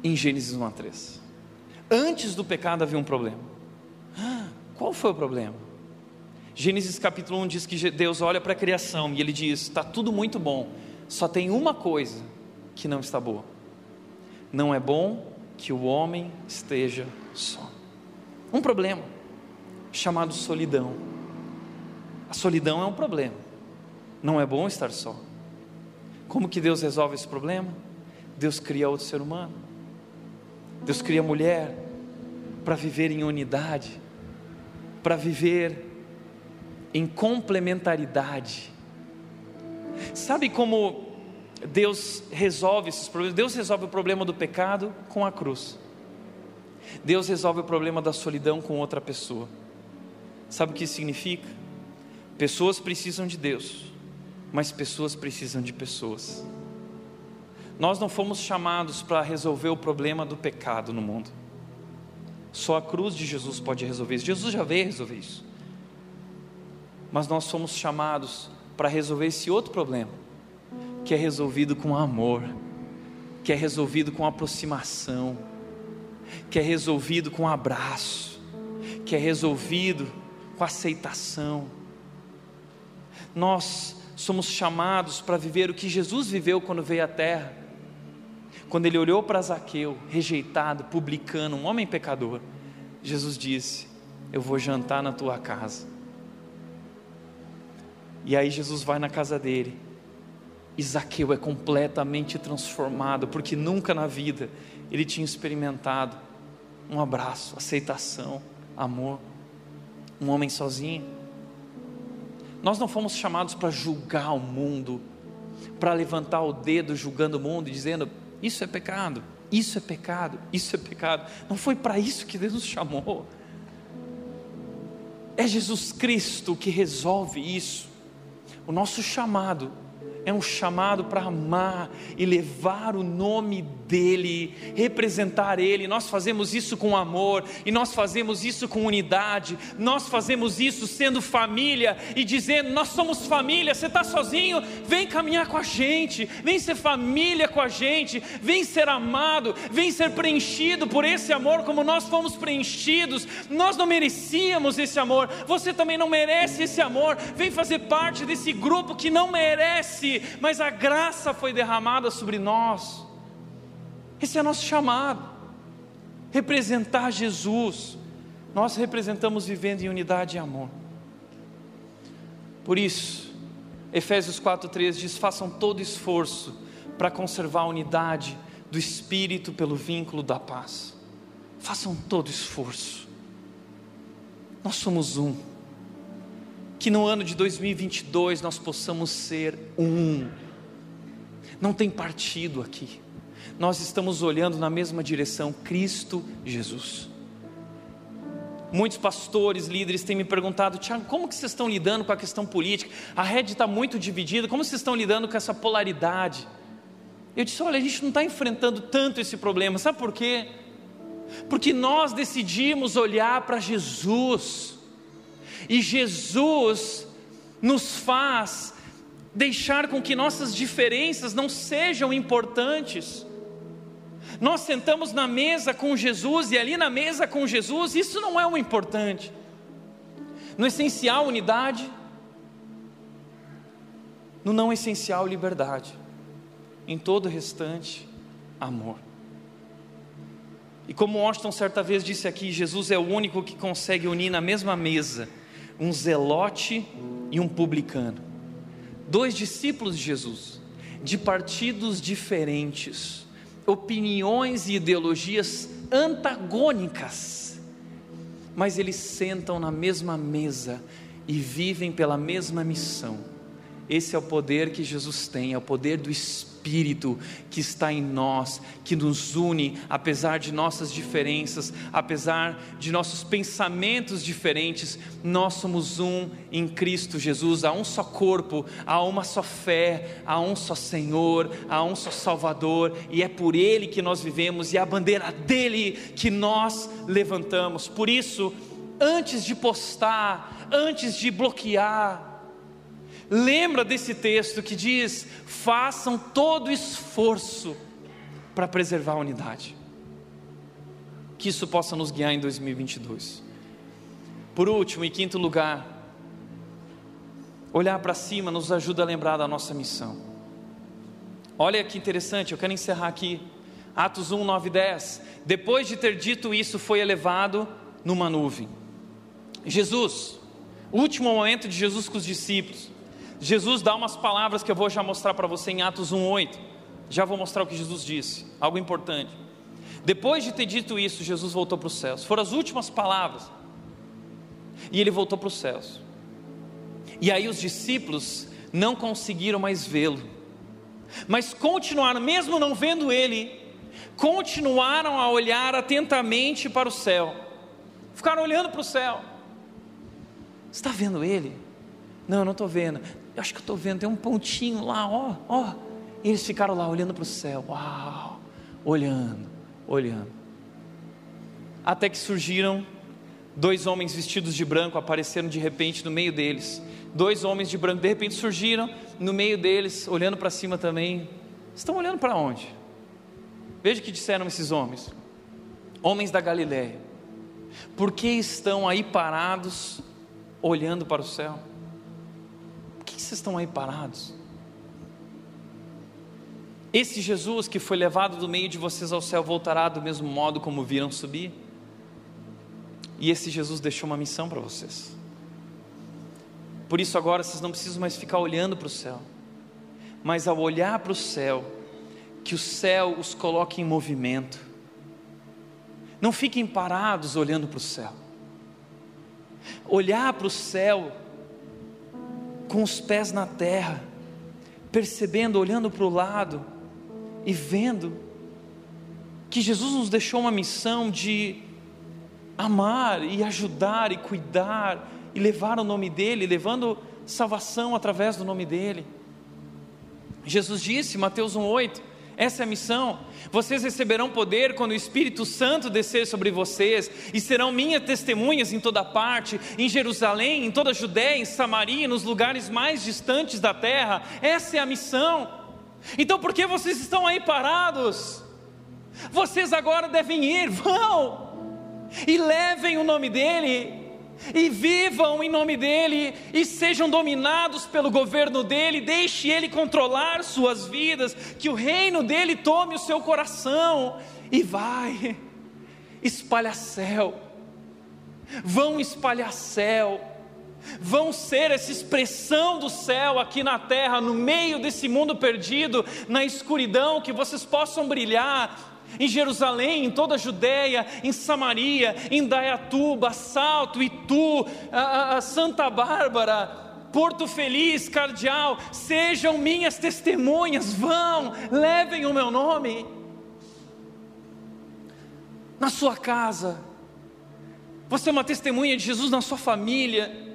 em Gênesis 1 a 3. Antes do pecado havia um problema. Qual foi o problema? Gênesis capítulo 1 diz que Deus olha para a criação e ele diz: está tudo muito bom, só tem uma coisa que não está boa. Não é bom que o homem esteja só. Um problema chamado solidão. A solidão é um problema. Não é bom estar só. Como que Deus resolve esse problema? Deus cria outro ser humano. Deus cria mulher para viver em unidade, para viver em complementaridade. Sabe como Deus resolve esses problemas. Deus resolve o problema do pecado com a cruz. Deus resolve o problema da solidão com outra pessoa. Sabe o que isso significa? Pessoas precisam de Deus, mas pessoas precisam de pessoas. Nós não fomos chamados para resolver o problema do pecado no mundo. Só a cruz de Jesus pode resolver isso. Jesus já veio resolver isso. Mas nós fomos chamados para resolver esse outro problema que é resolvido com amor, que é resolvido com aproximação, que é resolvido com abraço, que é resolvido com aceitação. Nós somos chamados para viver o que Jesus viveu quando veio à terra. Quando ele olhou para Zaqueu, rejeitado, publicano, um homem pecador, Jesus disse: Eu vou jantar na tua casa. E aí Jesus vai na casa dele Isaqueu é completamente transformado, porque nunca na vida ele tinha experimentado um abraço, aceitação, amor. Um homem sozinho. Nós não fomos chamados para julgar o mundo, para levantar o dedo julgando o mundo e dizendo: isso é pecado, isso é pecado, isso é pecado. Não foi para isso que Deus nos chamou. É Jesus Cristo que resolve isso. O nosso chamado é um chamado para amar e levar o nome dEle, representar Ele. Nós fazemos isso com amor e nós fazemos isso com unidade, nós fazemos isso sendo família e dizendo: Nós somos família. Você está sozinho? Vem caminhar com a gente, vem ser família com a gente, vem ser amado, vem ser preenchido por esse amor como nós fomos preenchidos. Nós não merecíamos esse amor, você também não merece esse amor. Vem fazer parte desse grupo que não merece mas a graça foi derramada sobre nós. Esse é nosso chamado. Representar Jesus. Nós representamos vivendo em unidade e amor. Por isso, Efésios 4:3 diz: "Façam todo esforço para conservar a unidade do espírito pelo vínculo da paz." Façam todo esforço. Nós somos um que no ano de 2022 nós possamos ser um. Não tem partido aqui. Nós estamos olhando na mesma direção, Cristo Jesus. Muitos pastores, líderes têm me perguntado, Tiago, como que vocês estão lidando com a questão política? A rede está muito dividida, como vocês estão lidando com essa polaridade? Eu disse, olha, a gente não está enfrentando tanto esse problema, sabe por quê? Porque nós decidimos olhar para Jesus, e Jesus nos faz deixar com que nossas diferenças não sejam importantes. Nós sentamos na mesa com Jesus e ali na mesa com Jesus, isso não é o importante. No essencial, unidade, No não essencial, liberdade. Em todo o restante, amor. E como Washington certa vez disse aqui, Jesus é o único que consegue unir na mesma mesa um zelote e um publicano. Dois discípulos de Jesus, de partidos diferentes, opiniões e ideologias antagônicas, mas eles sentam na mesma mesa e vivem pela mesma missão. Esse é o poder que Jesus tem, é o poder do Espírito que está em nós, que nos une, apesar de nossas diferenças, apesar de nossos pensamentos diferentes, nós somos um em Cristo Jesus, há um só corpo, há uma só fé, há um só Senhor, há um só Salvador, e é por Ele que nós vivemos e é a bandeira dele que nós levantamos. Por isso, antes de postar, antes de bloquear, Lembra desse texto que diz: façam todo esforço para preservar a unidade. Que isso possa nos guiar em 2022. Por último, em quinto lugar, olhar para cima nos ajuda a lembrar da nossa missão. Olha que interessante, eu quero encerrar aqui. Atos 1, 9 e 10. Depois de ter dito isso, foi elevado numa nuvem. Jesus, último momento de Jesus com os discípulos. Jesus dá umas palavras que eu vou já mostrar para você em Atos 1:8. Já vou mostrar o que Jesus disse, algo importante. Depois de ter dito isso, Jesus voltou para os céus. Foram as últimas palavras. E ele voltou para os céus. E aí os discípulos não conseguiram mais vê-lo. Mas continuaram, mesmo não vendo ele, continuaram a olhar atentamente para o céu. Ficaram olhando para o céu. Está vendo ele? Não, eu não estou vendo eu acho que eu estou vendo, tem um pontinho lá, ó, ó. E eles ficaram lá olhando para o céu, uau, olhando, olhando. Até que surgiram dois homens vestidos de branco, apareceram de repente no meio deles. Dois homens de branco, de repente surgiram no meio deles, olhando para cima também. Estão olhando para onde? Veja o que disseram esses homens, homens da Galiléia. Por que estão aí parados, olhando para o céu? Que vocês estão aí parados? Esse Jesus que foi levado do meio de vocês ao céu voltará do mesmo modo como viram subir? E esse Jesus deixou uma missão para vocês. Por isso agora vocês não precisam mais ficar olhando para o céu, mas ao olhar para o céu, que o céu os coloque em movimento. Não fiquem parados olhando para o céu. Olhar para o céu com os pés na terra, percebendo, olhando para o lado e vendo que Jesus nos deixou uma missão de amar e ajudar e cuidar e levar o nome dEle, levando salvação através do nome dEle. Jesus disse, Mateus 1,8: essa é a missão. Vocês receberão poder quando o Espírito Santo descer sobre vocês, e serão minhas testemunhas em toda parte, em Jerusalém, em toda a Judéia, em Samaria, nos lugares mais distantes da terra. Essa é a missão. Então por que vocês estão aí parados? Vocês agora devem ir, vão, e levem o nome dEle e vivam em nome dEle, e sejam dominados pelo governo dEle, deixe Ele controlar suas vidas, que o reino dEle tome o seu coração, e vai, espalha céu, vão espalhar céu, vão ser essa expressão do céu aqui na terra, no meio desse mundo perdido, na escuridão, que vocês possam brilhar em Jerusalém, em toda a Judéia, em Samaria, em Dayatuba, Salto, Itu, a, a Santa Bárbara, Porto Feliz, Cardeal, sejam minhas testemunhas, vão, levem o meu nome. Na sua casa, você é uma testemunha de Jesus na sua família,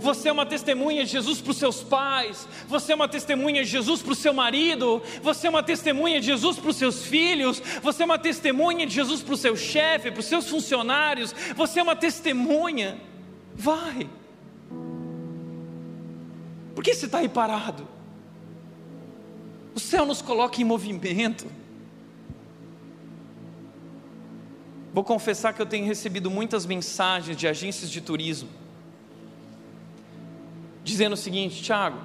você é uma testemunha de Jesus para os seus pais, você é uma testemunha de Jesus para o seu marido, você é uma testemunha de Jesus para os seus filhos, você é uma testemunha de Jesus para o seu chefe, para os seus funcionários, você é uma testemunha. Vai. Por que você está aí parado? O céu nos coloca em movimento. Vou confessar que eu tenho recebido muitas mensagens de agências de turismo dizendo o seguinte: Tiago,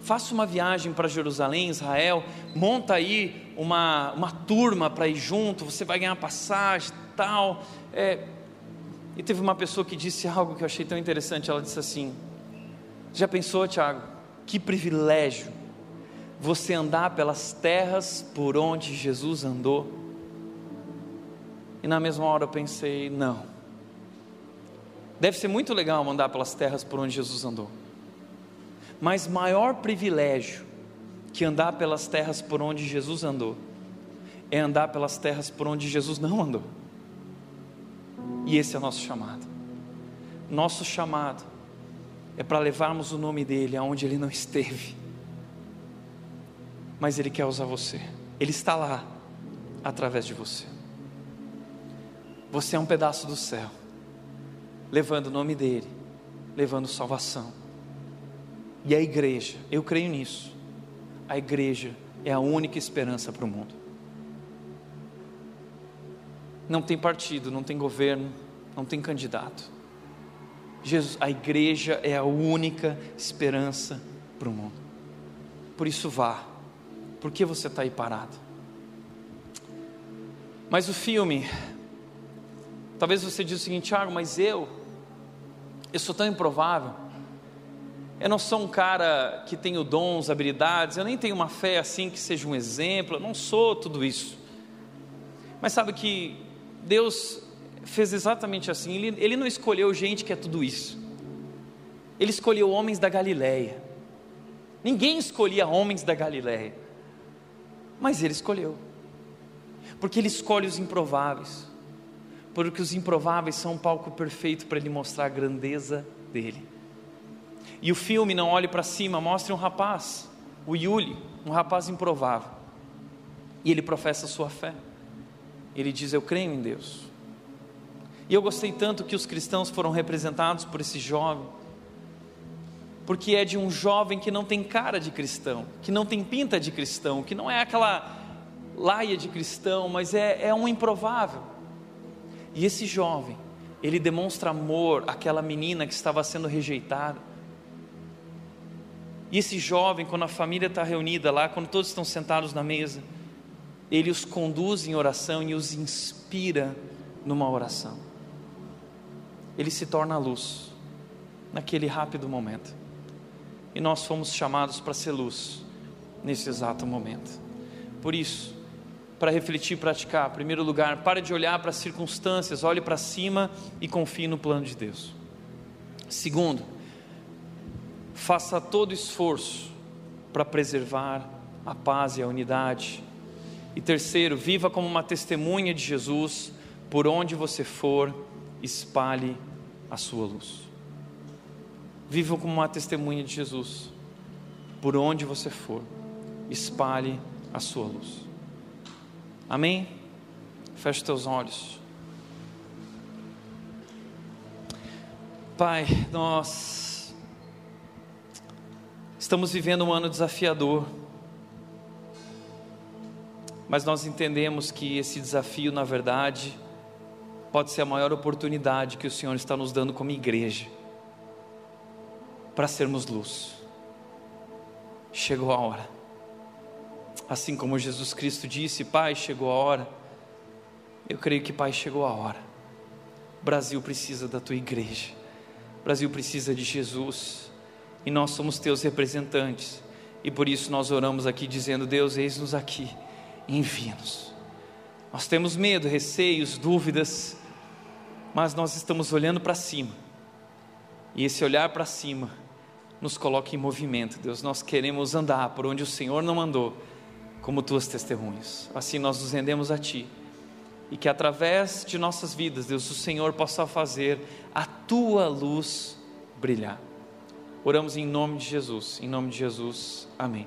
faça uma viagem para Jerusalém, Israel, monta aí uma, uma turma para ir junto, você vai ganhar passagem tal. É, e teve uma pessoa que disse algo que eu achei tão interessante. Ela disse assim: Já pensou, Tiago, que privilégio você andar pelas terras por onde Jesus andou? E na mesma hora eu pensei: não. Deve ser muito legal andar pelas terras por onde Jesus andou. Mas maior privilégio que andar pelas terras por onde Jesus andou é andar pelas terras por onde Jesus não andou. E esse é o nosso chamado. Nosso chamado é para levarmos o nome dele aonde ele não esteve. Mas ele quer usar você. Ele está lá através de você. Você é um pedaço do céu, levando o nome dele, levando salvação. E a igreja, eu creio nisso. A igreja é a única esperança para o mundo. Não tem partido, não tem governo, não tem candidato. Jesus, a igreja é a única esperança para o mundo. Por isso vá. Por que você está aí parado? Mas o filme, talvez você diga o seguinte, Tiago, mas eu, eu sou tão improvável. Eu não sou um cara que tenho dons, habilidades, eu nem tenho uma fé assim que seja um exemplo, eu não sou tudo isso. Mas sabe que Deus fez exatamente assim. Ele, ele não escolheu gente que é tudo isso. Ele escolheu homens da Galileia. Ninguém escolhia homens da Galileia. Mas ele escolheu. Porque ele escolhe os improváveis. Porque os improváveis são um palco perfeito para ele mostrar a grandeza dele. E o filme Não Olhe para Cima mostra um rapaz, o Yuli, um rapaz improvável. E ele professa sua fé. Ele diz: Eu creio em Deus. E eu gostei tanto que os cristãos foram representados por esse jovem, porque é de um jovem que não tem cara de cristão, que não tem pinta de cristão, que não é aquela laia de cristão, mas é, é um improvável. E esse jovem, ele demonstra amor àquela menina que estava sendo rejeitada. E esse jovem, quando a família está reunida lá, quando todos estão sentados na mesa, ele os conduz em oração e os inspira numa oração. Ele se torna luz naquele rápido momento. E nós fomos chamados para ser luz nesse exato momento. Por isso, para refletir e praticar, em primeiro lugar, pare de olhar para as circunstâncias, olhe para cima e confie no plano de Deus. Segundo, faça todo esforço para preservar a paz e a unidade e terceiro, viva como uma testemunha de Jesus, por onde você for, espalhe a sua luz. Viva como uma testemunha de Jesus, por onde você for, espalhe a sua luz. Amém? Feche teus olhos. Pai, nós estamos vivendo um ano desafiador mas nós entendemos que esse desafio, na verdade, pode ser a maior oportunidade que o Senhor está nos dando como igreja para sermos luz. Chegou a hora. Assim como Jesus Cristo disse: Pai, chegou a hora. Eu creio que, Pai, chegou a hora. O Brasil precisa da tua igreja. O Brasil precisa de Jesus. E nós somos teus representantes. E por isso nós oramos aqui dizendo: Deus, eis-nos aqui envia-nos. Nós temos medo, receios, dúvidas, mas nós estamos olhando para cima. E esse olhar para cima nos coloca em movimento. Deus, nós queremos andar por onde o Senhor não andou, como tuas testemunhas. Assim nós nos rendemos a ti. E que através de nossas vidas, Deus, o Senhor possa fazer a tua luz brilhar. Oramos em nome de Jesus. Em nome de Jesus. Amém.